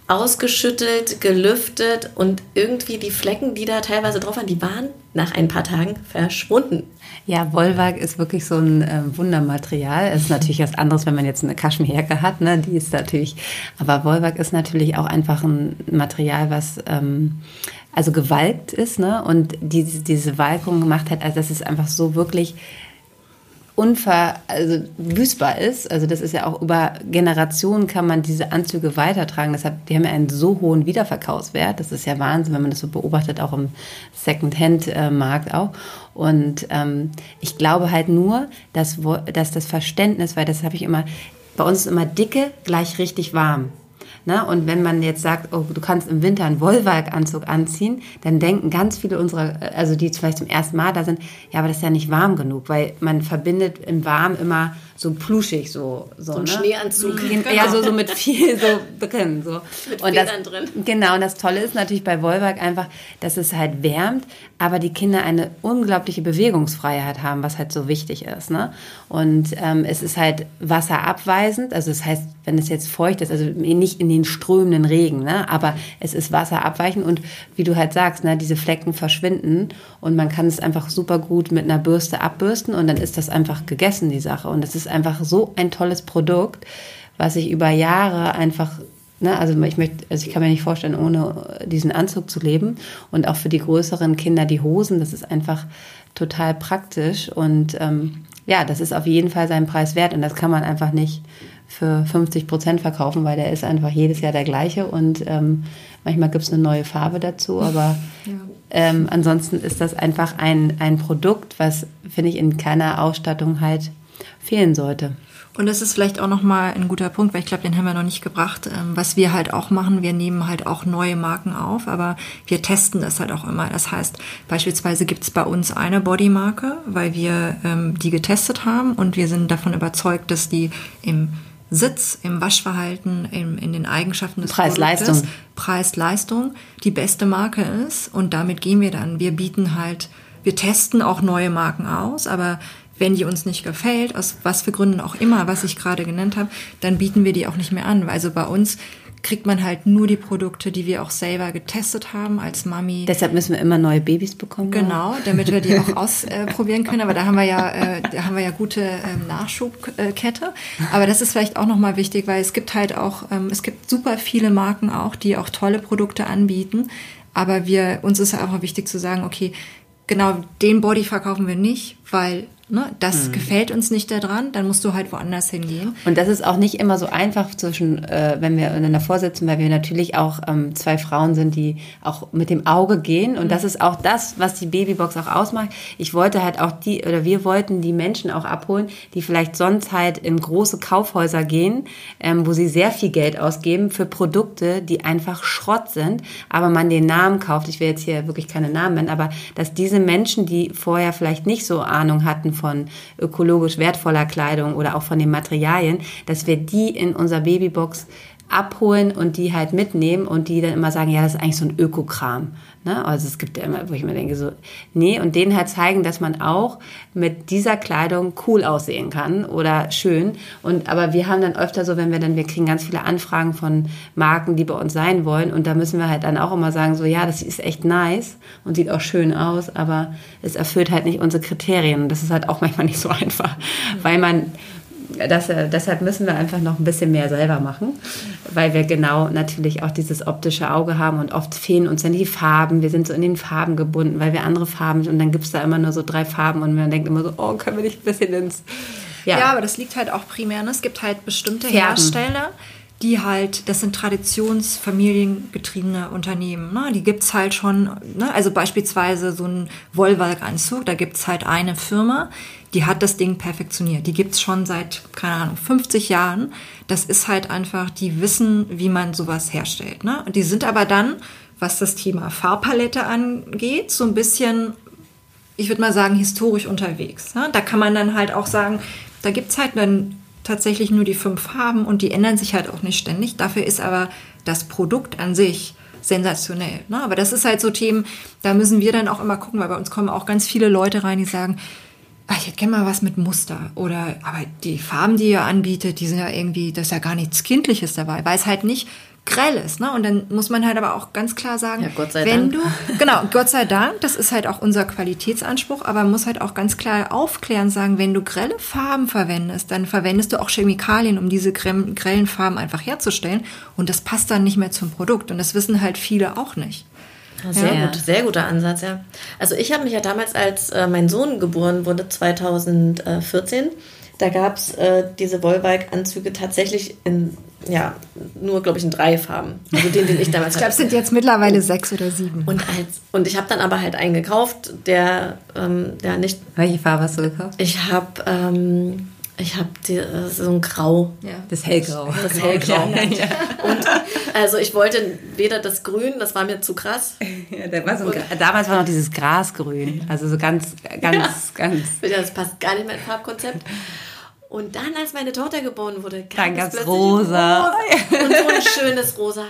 ausgeschüttelt, gelüftet und irgendwie die Flecken, die da teilweise drauf waren, die waren nach ein paar Tagen verschwunden. Ja, Wollwag ist wirklich so ein äh, Wundermaterial. Es ist natürlich was anderes, wenn man jetzt eine Kaschmirjacke hat, ne? Die ist natürlich, aber Wollwag ist natürlich auch einfach ein Material, was ähm, also gewalkt ist, ne? Und diese, diese Walkung gemacht hat, also das ist einfach so wirklich unver, also büßbar ist. Also das ist ja auch über Generationen kann man diese Anzüge weitertragen. Deshalb, die haben ja einen so hohen Wiederverkaufswert. Das ist ja Wahnsinn, wenn man das so beobachtet, auch im Second-Hand-Markt auch. Und ähm, ich glaube halt nur, dass, dass das Verständnis, weil das habe ich immer, bei uns ist immer dicke gleich richtig warm. Ne? Und wenn man jetzt sagt, oh, du kannst im Winter einen Wollwalkanzug anziehen, dann denken ganz viele unserer, also die vielleicht zum ersten Mal da sind, ja, aber das ist ja nicht warm genug, weil man verbindet im Warm immer so pluschig, so. So, so ein ne? Schneeanzug. Ja, so, so mit viel so drin. So. Mit und das, drin. Genau, und das Tolle ist natürlich bei Wollwerk einfach, dass es halt wärmt, aber die Kinder eine unglaubliche Bewegungsfreiheit haben, was halt so wichtig ist. Ne? Und ähm, es ist halt wasserabweisend, also das heißt, wenn es jetzt feucht ist, also nicht in den strömenden Regen, ne? aber es ist wasserabweichend und wie du halt sagst, ne, diese Flecken verschwinden und man kann es einfach super gut mit einer Bürste abbürsten und dann ist das einfach gegessen, die Sache. Und es ist einfach so ein tolles Produkt, was ich über Jahre einfach Ne, also ich möchte, also ich kann mir nicht vorstellen, ohne diesen Anzug zu leben. Und auch für die größeren Kinder die Hosen, das ist einfach total praktisch. Und ähm, ja, das ist auf jeden Fall seinen Preis wert. Und das kann man einfach nicht für 50 Prozent verkaufen, weil der ist einfach jedes Jahr der gleiche. Und ähm, manchmal gibt es eine neue Farbe dazu. Aber ja. ähm, ansonsten ist das einfach ein, ein Produkt, was, finde ich, in keiner Ausstattung halt fehlen sollte. Und das ist vielleicht auch nochmal ein guter Punkt, weil ich glaube, den haben wir noch nicht gebracht. Ähm, was wir halt auch machen, wir nehmen halt auch neue Marken auf, aber wir testen das halt auch immer. Das heißt, beispielsweise gibt es bei uns eine Bodymarke, weil wir ähm, die getestet haben und wir sind davon überzeugt, dass die im Sitz, im Waschverhalten, im, in den Eigenschaften des Preis-Leistung. Preis-Leistung die beste Marke ist. Und damit gehen wir dann. Wir bieten halt, wir testen auch neue Marken aus, aber wenn die uns nicht gefällt, aus was für Gründen auch immer, was ich gerade genannt habe, dann bieten wir die auch nicht mehr an. Also bei uns kriegt man halt nur die Produkte, die wir auch selber getestet haben als Mami. Deshalb müssen wir immer neue Babys bekommen. Genau, damit wir die auch ausprobieren können. Aber da haben wir ja, äh, da haben wir ja gute ähm, Nachschubkette. Aber das ist vielleicht auch nochmal wichtig, weil es gibt halt auch, ähm, es gibt super viele Marken auch, die auch tolle Produkte anbieten. Aber wir, uns ist einfach wichtig zu sagen, okay, genau den Body verkaufen wir nicht, weil Ne, das hm. gefällt uns nicht daran, dann musst du halt woanders hingehen. Und das ist auch nicht immer so einfach zwischen, äh, wenn wir einander vorsitzen, weil wir natürlich auch ähm, zwei Frauen sind, die auch mit dem Auge gehen. Und mhm. das ist auch das, was die Babybox auch ausmacht. Ich wollte halt auch die, oder wir wollten die Menschen auch abholen, die vielleicht sonst halt in große Kaufhäuser gehen, ähm, wo sie sehr viel Geld ausgeben für Produkte, die einfach Schrott sind, aber man den Namen kauft. Ich will jetzt hier wirklich keine Namen nennen, aber dass diese Menschen, die vorher vielleicht nicht so Ahnung hatten von ökologisch wertvoller Kleidung oder auch von den Materialien, dass wir die in unserer Babybox abholen und die halt mitnehmen und die dann immer sagen, ja, das ist eigentlich so ein Ökokram. Ne? Also es gibt ja immer, wo ich mir denke, so, nee, und denen halt zeigen, dass man auch mit dieser Kleidung cool aussehen kann oder schön. Und aber wir haben dann öfter so, wenn wir dann, wir kriegen ganz viele Anfragen von Marken, die bei uns sein wollen. Und da müssen wir halt dann auch immer sagen, so ja, das ist echt nice und sieht auch schön aus, aber es erfüllt halt nicht unsere Kriterien. Und das ist halt auch manchmal nicht so einfach, weil man das, äh, deshalb müssen wir einfach noch ein bisschen mehr selber machen, weil wir genau natürlich auch dieses optische Auge haben und oft fehlen uns dann die Farben. Wir sind so in den Farben gebunden, weil wir andere Farben und dann gibt es da immer nur so drei Farben und man denkt immer so, oh, können wir nicht ein bisschen ins... Ja, ja aber das liegt halt auch primär, ne? es gibt halt bestimmte Färben. Hersteller, die halt, das sind traditionsfamiliengetriebene Unternehmen. Ne? Die gibt's halt schon, ne? also beispielsweise so ein Wollwalk-Anzug, da gibt's halt eine Firma, die hat das Ding perfektioniert. Die gibt's schon seit, keine Ahnung, 50 Jahren. Das ist halt einfach, die wissen, wie man sowas herstellt. Ne? Die sind aber dann, was das Thema Farbpalette angeht, so ein bisschen, ich würde mal sagen, historisch unterwegs. Ne? Da kann man dann halt auch sagen, da gibt's halt dann tatsächlich nur die fünf Farben und die ändern sich halt auch nicht ständig. Dafür ist aber das Produkt an sich sensationell. Ne? Aber das ist halt so Themen, da müssen wir dann auch immer gucken, weil bei uns kommen auch ganz viele Leute rein, die sagen, ach, ich hätte gerne mal was mit Muster. Oder, aber die Farben, die ihr anbietet, die sind ja irgendwie, das ist ja gar nichts Kindliches dabei, weil es halt nicht grell ist. Ne? Und dann muss man halt aber auch ganz klar sagen, ja, Gott sei wenn Dank. du, genau, Gott sei Dank, das ist halt auch unser Qualitätsanspruch, aber man muss halt auch ganz klar aufklären, sagen, wenn du grelle Farben verwendest, dann verwendest du auch Chemikalien, um diese grellen Farben einfach herzustellen. Und das passt dann nicht mehr zum Produkt. Und das wissen halt viele auch nicht. Sehr ja. gut, sehr guter Ansatz, ja. Also ich habe mich ja damals, als äh, mein Sohn geboren wurde, 2014, da gab es äh, diese Wollwalk-Anzüge tatsächlich in ja, nur, glaube ich, in drei Farben. Also den, den ich damals Ich glaube, es sind jetzt mittlerweile sechs oder sieben. Und, als, und ich habe dann aber halt einen gekauft, der, ähm, der nicht... Welche Farbe hast du gekauft? Ich habe... Ähm, Ich habe äh, so ein Grau. Ja. Das Hellgrau. Das Hellgrau. Ja. Und also ich wollte weder das Grün, das war mir zu krass. Ja, war so ein, damals war noch dieses Grasgrün. Also so ganz, ganz, ja. ganz. Das passt gar nicht mein Farbkonzept. Und dann, als meine Tochter geboren wurde, kam dann es rosa. rosa. Und so ein schönes Rosa.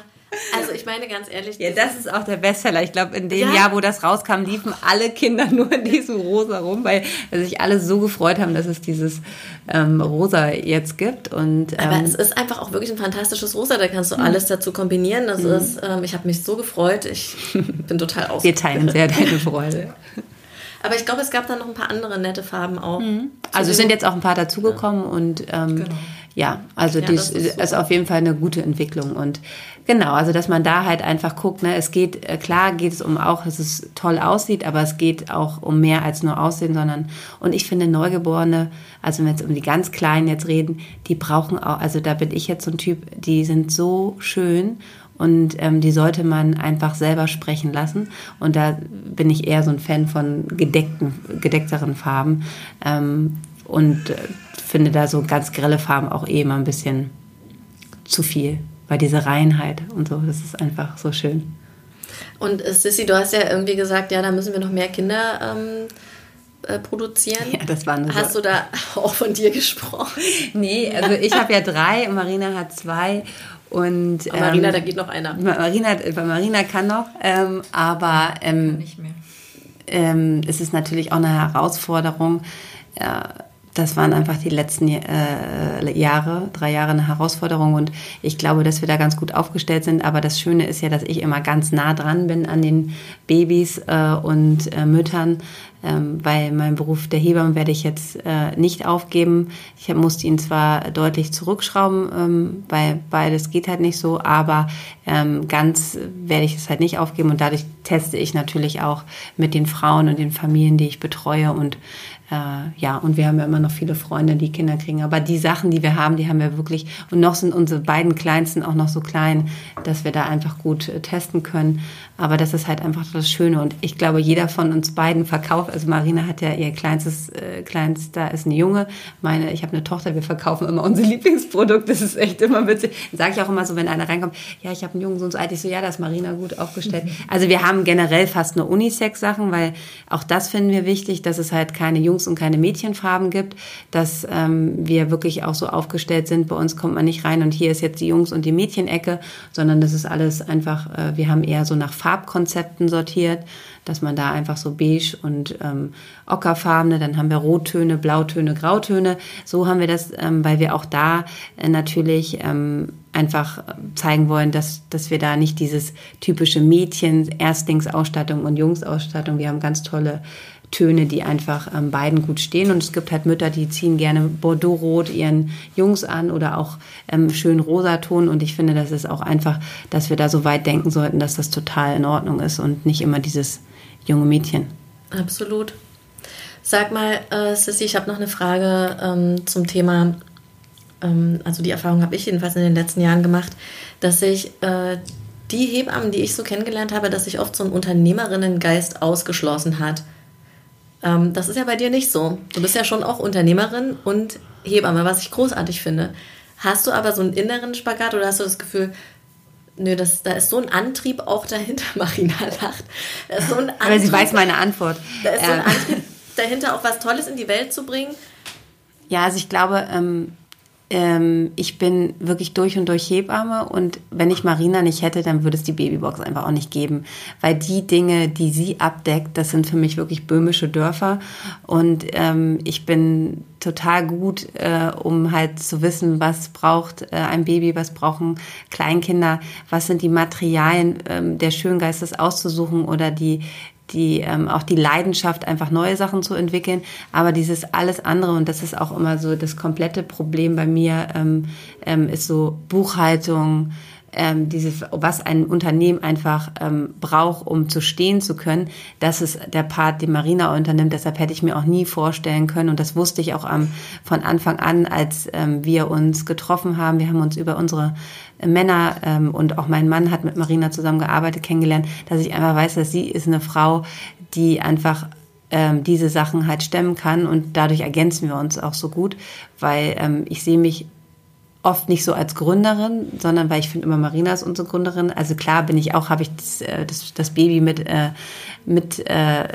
Also ich meine ganz ehrlich. Ja, das ist auch der Bestseller. Ich glaube, in dem ja. Jahr, wo das rauskam, liefen alle Kinder nur in diesem Rosa rum, weil sich alle so gefreut haben, dass es dieses ähm, Rosa jetzt gibt. Und, ähm, Aber es ist einfach auch wirklich ein fantastisches Rosa. Da kannst du mhm. alles dazu kombinieren. Das mhm. ist, ähm, ich habe mich so gefreut. Ich bin total aus. Wir teilen sehr deine Freude. Aber ich glaube, es gab dann noch ein paar andere nette Farben auch. Mhm. Also es sind jetzt auch ein paar dazugekommen ja. und ähm, genau. ja, also ja, dies ist, ist, auf jeden Fall eine gute Entwicklung und Genau, also dass man da halt einfach guckt, ne, es geht, äh, klar geht es um auch, dass es toll aussieht, aber es geht auch um mehr als nur Aussehen, sondern, und ich finde Neugeborene, also wenn wir jetzt um die ganz Kleinen jetzt reden, die brauchen auch, also da bin ich jetzt so ein Typ, die sind so schön und ähm, die sollte man einfach selber sprechen lassen. Und da bin ich eher so ein Fan von gedeckten, gedeckteren Farben ähm, und äh, finde da so ganz grelle Farben auch eh immer ein bisschen zu viel weil diese Reinheit und so, das ist einfach so schön. Und äh, Sissy, du hast ja irgendwie gesagt, ja, da müssen wir noch mehr Kinder ähm, äh, produzieren. Ja, das war eine Hast so. du da auch von dir gesprochen? Nee, also ich habe ja drei und Marina hat zwei. Und, ähm, Marina, da geht noch einer. Marina, Marina kann noch, ähm, aber ähm, nicht mehr. Ähm, es ist natürlich auch eine Herausforderung. Äh, das waren einfach die letzten äh, Jahre, drei Jahre eine Herausforderung und ich glaube, dass wir da ganz gut aufgestellt sind. Aber das Schöne ist ja, dass ich immer ganz nah dran bin an den Babys äh, und äh, Müttern, ähm, weil mein Beruf der Hebamme werde ich jetzt äh, nicht aufgeben. Ich musste ihn zwar deutlich zurückschrauben, ähm, weil beides geht halt nicht so, aber ähm, ganz werde ich es halt nicht aufgeben und dadurch teste ich natürlich auch mit den Frauen und den Familien, die ich betreue und äh, ja, und wir haben ja immer noch viele Freunde, die Kinder kriegen. Aber die Sachen, die wir haben, die haben wir wirklich. Und noch sind unsere beiden Kleinsten auch noch so klein, dass wir da einfach gut äh, testen können. Aber das ist halt einfach das Schöne. Und ich glaube, jeder von uns beiden verkauft. Also Marina hat ja ihr kleinstes, äh, kleinster ist ein Junge. Meine, ich habe eine Tochter, wir verkaufen immer unser Lieblingsprodukt. Das ist echt immer witzig. Sage ich auch immer so, wenn einer reinkommt, ja, ich habe einen Jungen so und so alt. Ich so, ja, das ist Marina gut aufgestellt. Also wir haben generell fast nur Unisex-Sachen, weil auch das finden wir wichtig, dass es halt keine Jungs und keine Mädchenfarben gibt, dass ähm, wir wirklich auch so aufgestellt sind. Bei uns kommt man nicht rein und hier ist jetzt die Jungs- und die Mädchenecke, sondern das ist alles einfach, äh, wir haben eher so nach Farbkonzepten sortiert, dass man da einfach so beige und ähm, ockerfarbene, dann haben wir Rottöne, Blautöne, Grautöne. So haben wir das, ähm, weil wir auch da äh, natürlich ähm, einfach zeigen wollen, dass, dass wir da nicht dieses typische Mädchen, Erstlingsausstattung und Jungsausstattung, wir haben ganz tolle Töne, die einfach ähm, beiden gut stehen. Und es gibt halt Mütter, die ziehen gerne Bordeaux-Rot ihren Jungs an oder auch ähm, schön Rosaton. Und ich finde, das ist auch einfach, dass wir da so weit denken sollten, dass das total in Ordnung ist und nicht immer dieses junge Mädchen. Absolut. Sag mal, äh, Sissy, ich habe noch eine Frage ähm, zum Thema, ähm, also die Erfahrung habe ich jedenfalls in den letzten Jahren gemacht, dass ich äh, die Hebammen, die ich so kennengelernt habe, dass sich oft so ein Unternehmerinnengeist ausgeschlossen hat. Ähm, das ist ja bei dir nicht so. Du bist ja schon auch Unternehmerin und Hebamme, was ich großartig finde. Hast du aber so einen inneren Spagat oder hast du das Gefühl, nö, das, da ist so ein Antrieb auch dahinter, Marina lacht. Da ist so ein Antrieb, aber sie weiß meine Antwort. Da ist so ein. Antrieb dahinter, auch was Tolles in die Welt zu bringen. Ja, also ich glaube, ähm, ähm, ich bin wirklich durch und durch Hebamme und wenn ich Marina nicht hätte, dann würde es die Babybox einfach auch nicht geben, weil die Dinge, die sie abdeckt, das sind für mich wirklich böhmische Dörfer. Und ähm, ich bin total gut, äh, um halt zu wissen, was braucht äh, ein Baby, was brauchen Kleinkinder, was sind die Materialien ähm, der Schöngeistes auszusuchen oder die die ähm, auch die Leidenschaft, einfach neue Sachen zu entwickeln. Aber dieses alles andere, und das ist auch immer so das komplette Problem bei mir, ähm, ähm, ist so Buchhaltung, ähm, dieses, was ein Unternehmen einfach ähm, braucht, um zu stehen zu können, das ist der Part, den Marina unternimmt. Deshalb hätte ich mir auch nie vorstellen können, und das wusste ich auch am, von Anfang an, als ähm, wir uns getroffen haben. Wir haben uns über unsere Männer ähm, und auch mein Mann hat mit Marina zusammengearbeitet, kennengelernt, dass ich einfach weiß, dass sie ist eine Frau, die einfach ähm, diese Sachen halt stemmen kann und dadurch ergänzen wir uns auch so gut, weil ähm, ich sehe mich oft nicht so als Gründerin, sondern weil ich finde immer Marina ist unsere Gründerin. Also klar bin ich auch, habe ich das, äh, das, das Baby mit, äh, mit äh,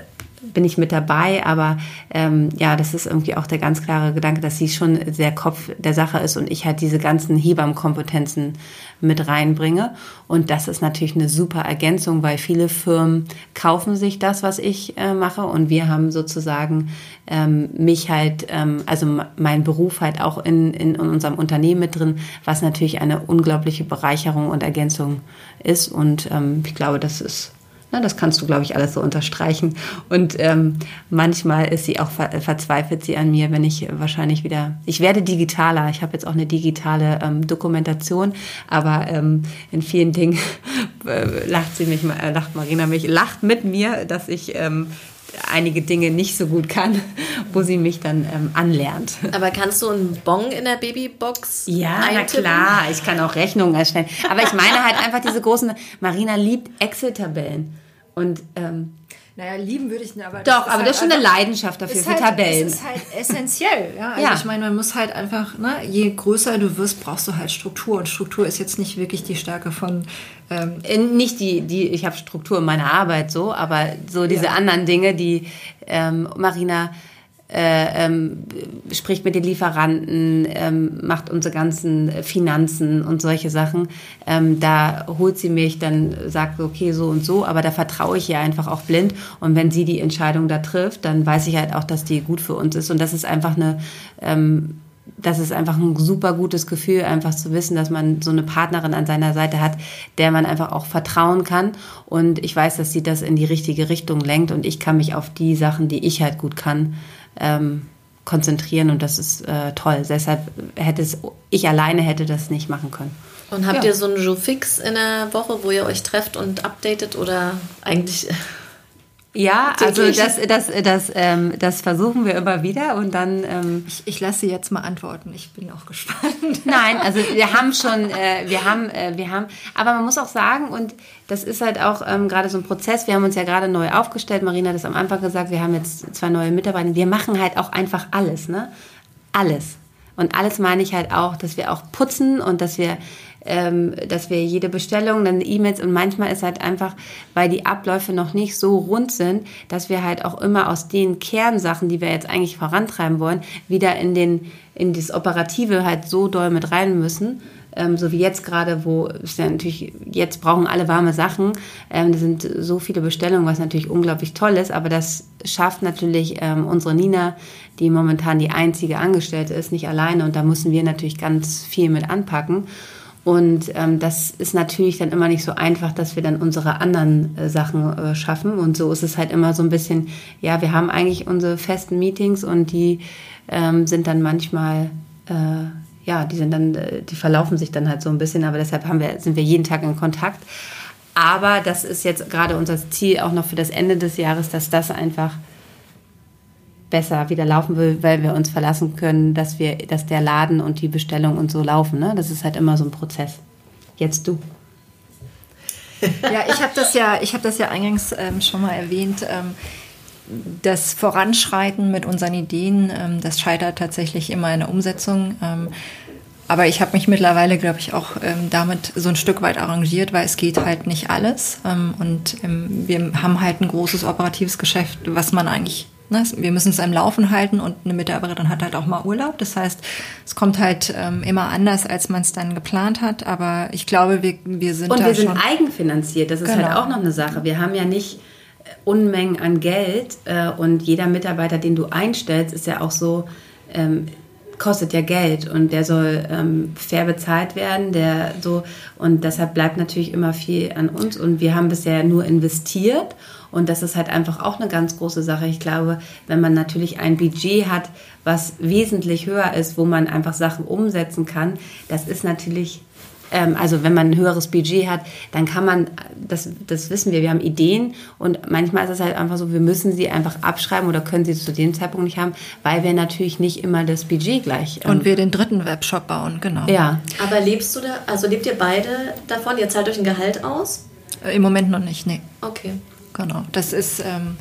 bin ich mit dabei, aber ähm, ja, das ist irgendwie auch der ganz klare Gedanke, dass sie schon der Kopf der Sache ist und ich halt diese ganzen Hebammenkompetenzen mit reinbringe. Und das ist natürlich eine super Ergänzung, weil viele Firmen kaufen sich das, was ich äh, mache und wir haben sozusagen ähm, mich halt, ähm, also mein Beruf halt auch in, in unserem Unternehmen mit drin, was natürlich eine unglaubliche Bereicherung und Ergänzung ist und ähm, ich glaube, das ist na, das kannst du, glaube ich, alles so unterstreichen. Und ähm, manchmal ist sie auch ver verzweifelt sie an mir, wenn ich wahrscheinlich wieder. Ich werde digitaler. Ich habe jetzt auch eine digitale ähm, Dokumentation, aber ähm, in vielen Dingen äh, lacht sie mich, äh, lacht Marina mich, lacht mit mir, dass ich ähm, einige Dinge nicht so gut kann, wo sie mich dann ähm, anlernt. Aber kannst du einen Bon in der Babybox? Ja, eintippen? na klar, ich kann auch Rechnungen erstellen. Aber ich meine halt einfach diese großen, Marina liebt Excel-Tabellen. Und ähm, naja, lieben würde ich nicht, aber. Doch, aber halt das ist schon eine Leidenschaft dafür, für halt, Tabellen. Das ist halt essentiell, ja. Also ja. ich meine, man muss halt einfach, ne, je größer du wirst, brauchst du halt Struktur. Und Struktur ist jetzt nicht wirklich die Stärke von. Ähm, äh, nicht die, die, ich habe Struktur in meiner Arbeit so, aber so diese ja. anderen Dinge, die ähm, Marina äh, ähm, spricht mit den Lieferanten, ähm, macht unsere ganzen Finanzen und solche Sachen. Ähm, da holt sie mich, dann sagt, okay, so und so, aber da vertraue ich ihr einfach auch blind. Und wenn sie die Entscheidung da trifft, dann weiß ich halt auch, dass die gut für uns ist. Und das ist einfach eine, ähm, das ist einfach ein super gutes Gefühl, einfach zu wissen, dass man so eine Partnerin an seiner Seite hat, der man einfach auch vertrauen kann. Und ich weiß, dass sie das in die richtige Richtung lenkt und ich kann mich auf die Sachen, die ich halt gut kann, ähm, konzentrieren und das ist äh, toll. Deshalb hätte es, ich alleine hätte das nicht machen können. Und habt ja. ihr so einen Jour fix in der Woche, wo ihr euch trefft und updatet oder eigentlich ja, also das, das, das, ähm, das versuchen wir immer wieder und dann. Ähm, ich, ich lasse Sie jetzt mal antworten. Ich bin auch gespannt. Nein, also wir haben schon, äh, wir haben, äh, wir haben, aber man muss auch sagen und das ist halt auch ähm, gerade so ein Prozess. Wir haben uns ja gerade neu aufgestellt. Marina hat es am Anfang gesagt. Wir haben jetzt zwei neue Mitarbeiter. Wir machen halt auch einfach alles, ne? Alles. Und alles meine ich halt auch, dass wir auch putzen und dass wir ähm, dass wir jede Bestellung, dann E-Mails und manchmal ist halt einfach, weil die Abläufe noch nicht so rund sind, dass wir halt auch immer aus den Kernsachen, die wir jetzt eigentlich vorantreiben wollen, wieder in den in das Operative halt so doll mit rein müssen. Ähm, so wie jetzt gerade, wo es ja natürlich, jetzt brauchen alle warme Sachen. Ähm, da sind so viele Bestellungen, was natürlich unglaublich toll ist, aber das schafft natürlich ähm, unsere Nina, die momentan die einzige Angestellte ist, nicht alleine und da müssen wir natürlich ganz viel mit anpacken. Und ähm, das ist natürlich dann immer nicht so einfach, dass wir dann unsere anderen äh, Sachen äh, schaffen. Und so ist es halt immer so ein bisschen, ja, wir haben eigentlich unsere festen Meetings und die ähm, sind dann manchmal, äh, ja, die sind dann, äh, die verlaufen sich dann halt so ein bisschen, aber deshalb haben wir, sind wir jeden Tag in Kontakt. Aber das ist jetzt gerade unser Ziel auch noch für das Ende des Jahres, dass das einfach besser wieder laufen will, weil wir uns verlassen können, dass wir, dass der Laden und die Bestellung und so laufen. Ne? Das ist halt immer so ein Prozess. Jetzt du. Ja, ich habe das ja, ich habe das ja eingangs ähm, schon mal erwähnt. Ähm, das Voranschreiten mit unseren Ideen, ähm, das scheitert tatsächlich immer in der Umsetzung. Ähm, aber ich habe mich mittlerweile, glaube ich, auch ähm, damit so ein Stück weit arrangiert, weil es geht halt nicht alles. Ähm, und wir haben halt ein großes operatives Geschäft, was man eigentlich wir müssen es am Laufen halten und eine Mitarbeiterin hat halt auch mal Urlaub. Das heißt, es kommt halt ähm, immer anders, als man es dann geplant hat. Aber ich glaube, wir, wir sind Und wir sind eigenfinanziert. Das ist halt genau. halt auch noch eine Sache. Wir haben ja nicht äh, Unmengen an Geld äh, und jeder Mitarbeiter, den du einstellst, ist ja auch so, ähm, kostet ja Geld und der soll ähm, fair bezahlt werden, der so und deshalb bleibt natürlich immer viel an uns und wir haben bisher nur investiert und das ist halt einfach auch eine ganz große Sache. Ich glaube, wenn man natürlich ein Budget hat, was wesentlich höher ist, wo man einfach Sachen umsetzen kann, das ist natürlich ähm, also wenn man ein höheres Budget hat, dann kann man, das, das wissen wir, wir haben Ideen und manchmal ist es halt einfach so, wir müssen sie einfach abschreiben oder können sie zu dem Zeitpunkt nicht haben, weil wir natürlich nicht immer das Budget gleich. Ähm, und wir den dritten Webshop bauen, genau. Ja. Aber lebst du da, also lebt ihr beide davon? Ihr zahlt euch ein Gehalt aus? Im Moment noch nicht, nee. Okay. Genau, das ist ähm,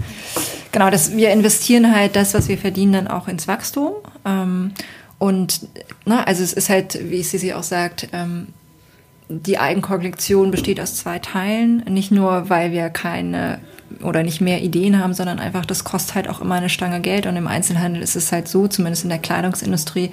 genau, das, wir investieren halt das, was wir verdienen, dann auch ins Wachstum. Ähm, und na, ne, also es ist halt, wie Sisi auch sagt, ähm, die Eigenkollektion besteht aus zwei Teilen. Nicht nur, weil wir keine oder nicht mehr Ideen haben, sondern einfach, das kostet halt auch immer eine Stange Geld. Und im Einzelhandel ist es halt so, zumindest in der Kleidungsindustrie,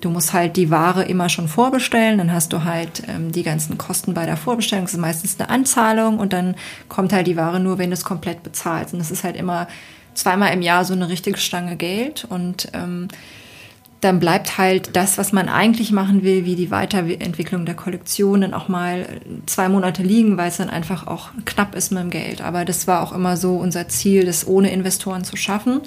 du musst halt die Ware immer schon vorbestellen. Dann hast du halt ähm, die ganzen Kosten bei der Vorbestellung. Das ist meistens eine Anzahlung und dann kommt halt die Ware nur, wenn du es komplett bezahlst. Und das ist halt immer zweimal im Jahr so eine richtige Stange Geld. Und ähm, dann bleibt halt das, was man eigentlich machen will, wie die Weiterentwicklung der Kollektion, dann auch mal zwei Monate liegen, weil es dann einfach auch knapp ist mit dem Geld. Aber das war auch immer so unser Ziel, das ohne Investoren zu schaffen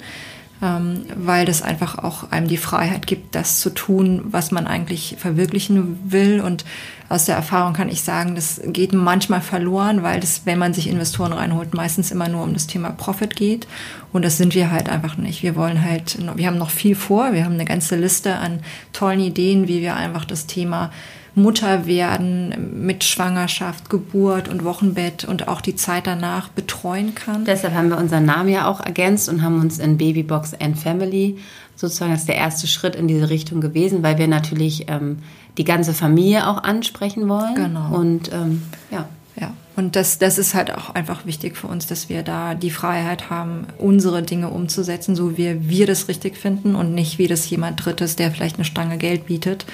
ähm, weil das einfach auch einem die Freiheit gibt, das zu tun, was man eigentlich verwirklichen will. Und aus der Erfahrung kann ich sagen, das geht manchmal verloren, weil das, wenn man sich Investoren reinholt, meistens immer nur um das Thema Profit geht. Und das sind wir halt einfach nicht. Wir wollen halt, wir haben noch viel vor. Wir haben eine ganze Liste an tollen Ideen, wie wir einfach das Thema Mutter werden mit Schwangerschaft, Geburt und Wochenbett und auch die Zeit danach betreuen kann. Deshalb haben wir unseren Namen ja auch ergänzt und haben uns in Babybox and Family sozusagen, ist der erste Schritt in diese Richtung gewesen, weil wir natürlich ähm, die ganze Familie auch ansprechen wollen. Genau. Und ähm, ja. Ja, und das, das ist halt auch einfach wichtig für uns, dass wir da die Freiheit haben, unsere Dinge umzusetzen, so wie wir das richtig finden und nicht wie das jemand Drittes, der vielleicht eine Stange Geld bietet,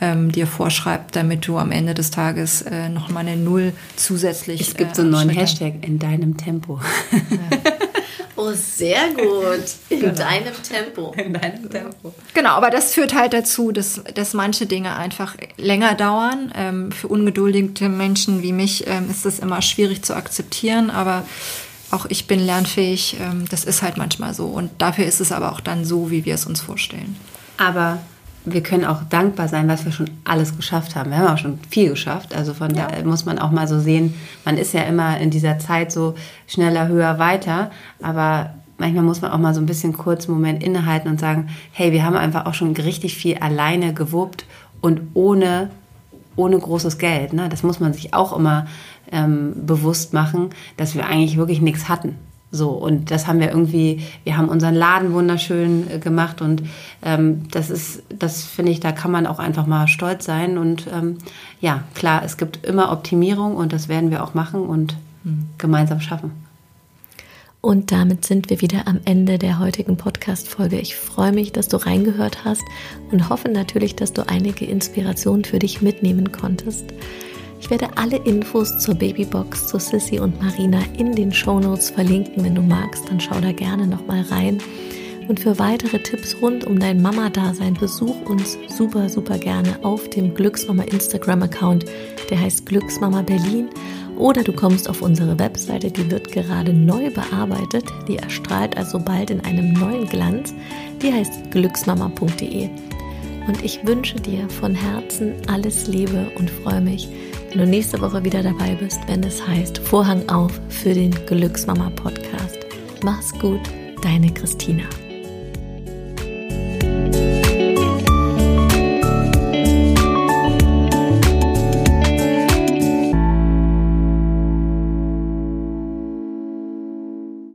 ähm, dir vorschreibt, damit du am Ende des Tages äh, noch mal eine Null zusätzlich. Es gibt äh, so einen neuen Hashtag in deinem Tempo. Ja. Oh, sehr gut. In genau. deinem Tempo. In deinem Tempo. Genau, aber das führt halt dazu, dass, dass manche Dinge einfach länger dauern. Ähm, für ungeduldige Menschen wie mich ähm, ist das immer schwierig zu akzeptieren, aber auch ich bin lernfähig. Ähm, das ist halt manchmal so. Und dafür ist es aber auch dann so, wie wir es uns vorstellen. Aber wir können auch dankbar sein, was wir schon alles geschafft haben. Wir haben auch schon viel geschafft. Also von ja. da muss man auch mal so sehen, man ist ja immer in dieser Zeit so schneller, höher, weiter. Aber manchmal muss man auch mal so ein bisschen kurz einen Moment innehalten und sagen, hey, wir haben einfach auch schon richtig viel alleine gewuppt und ohne, ohne großes Geld. Ne? Das muss man sich auch immer ähm, bewusst machen, dass wir eigentlich wirklich nichts hatten. So, und das haben wir irgendwie, wir haben unseren Laden wunderschön äh, gemacht und ähm, das ist, das finde ich, da kann man auch einfach mal stolz sein. Und ähm, ja, klar, es gibt immer Optimierung und das werden wir auch machen und mhm. gemeinsam schaffen. Und damit sind wir wieder am Ende der heutigen Podcast-Folge. Ich freue mich, dass du reingehört hast und hoffe natürlich, dass du einige Inspirationen für dich mitnehmen konntest. Ich werde alle Infos zur Babybox, zu Sissy und Marina in den Shownotes verlinken. Wenn du magst, dann schau da gerne nochmal rein. Und für weitere Tipps rund um dein Mama-Dasein besuch uns super, super gerne auf dem Glücksmama Instagram-Account. Der heißt Glücksmama Berlin. Oder du kommst auf unsere Webseite, die wird gerade neu bearbeitet. Die erstrahlt also bald in einem neuen Glanz. Die heißt glücksmama.de. Und ich wünsche dir von Herzen alles Liebe und freue mich, wenn du nächste Woche wieder dabei bist, wenn es heißt Vorhang auf für den Glücksmama Podcast. Mach's gut, deine Christina.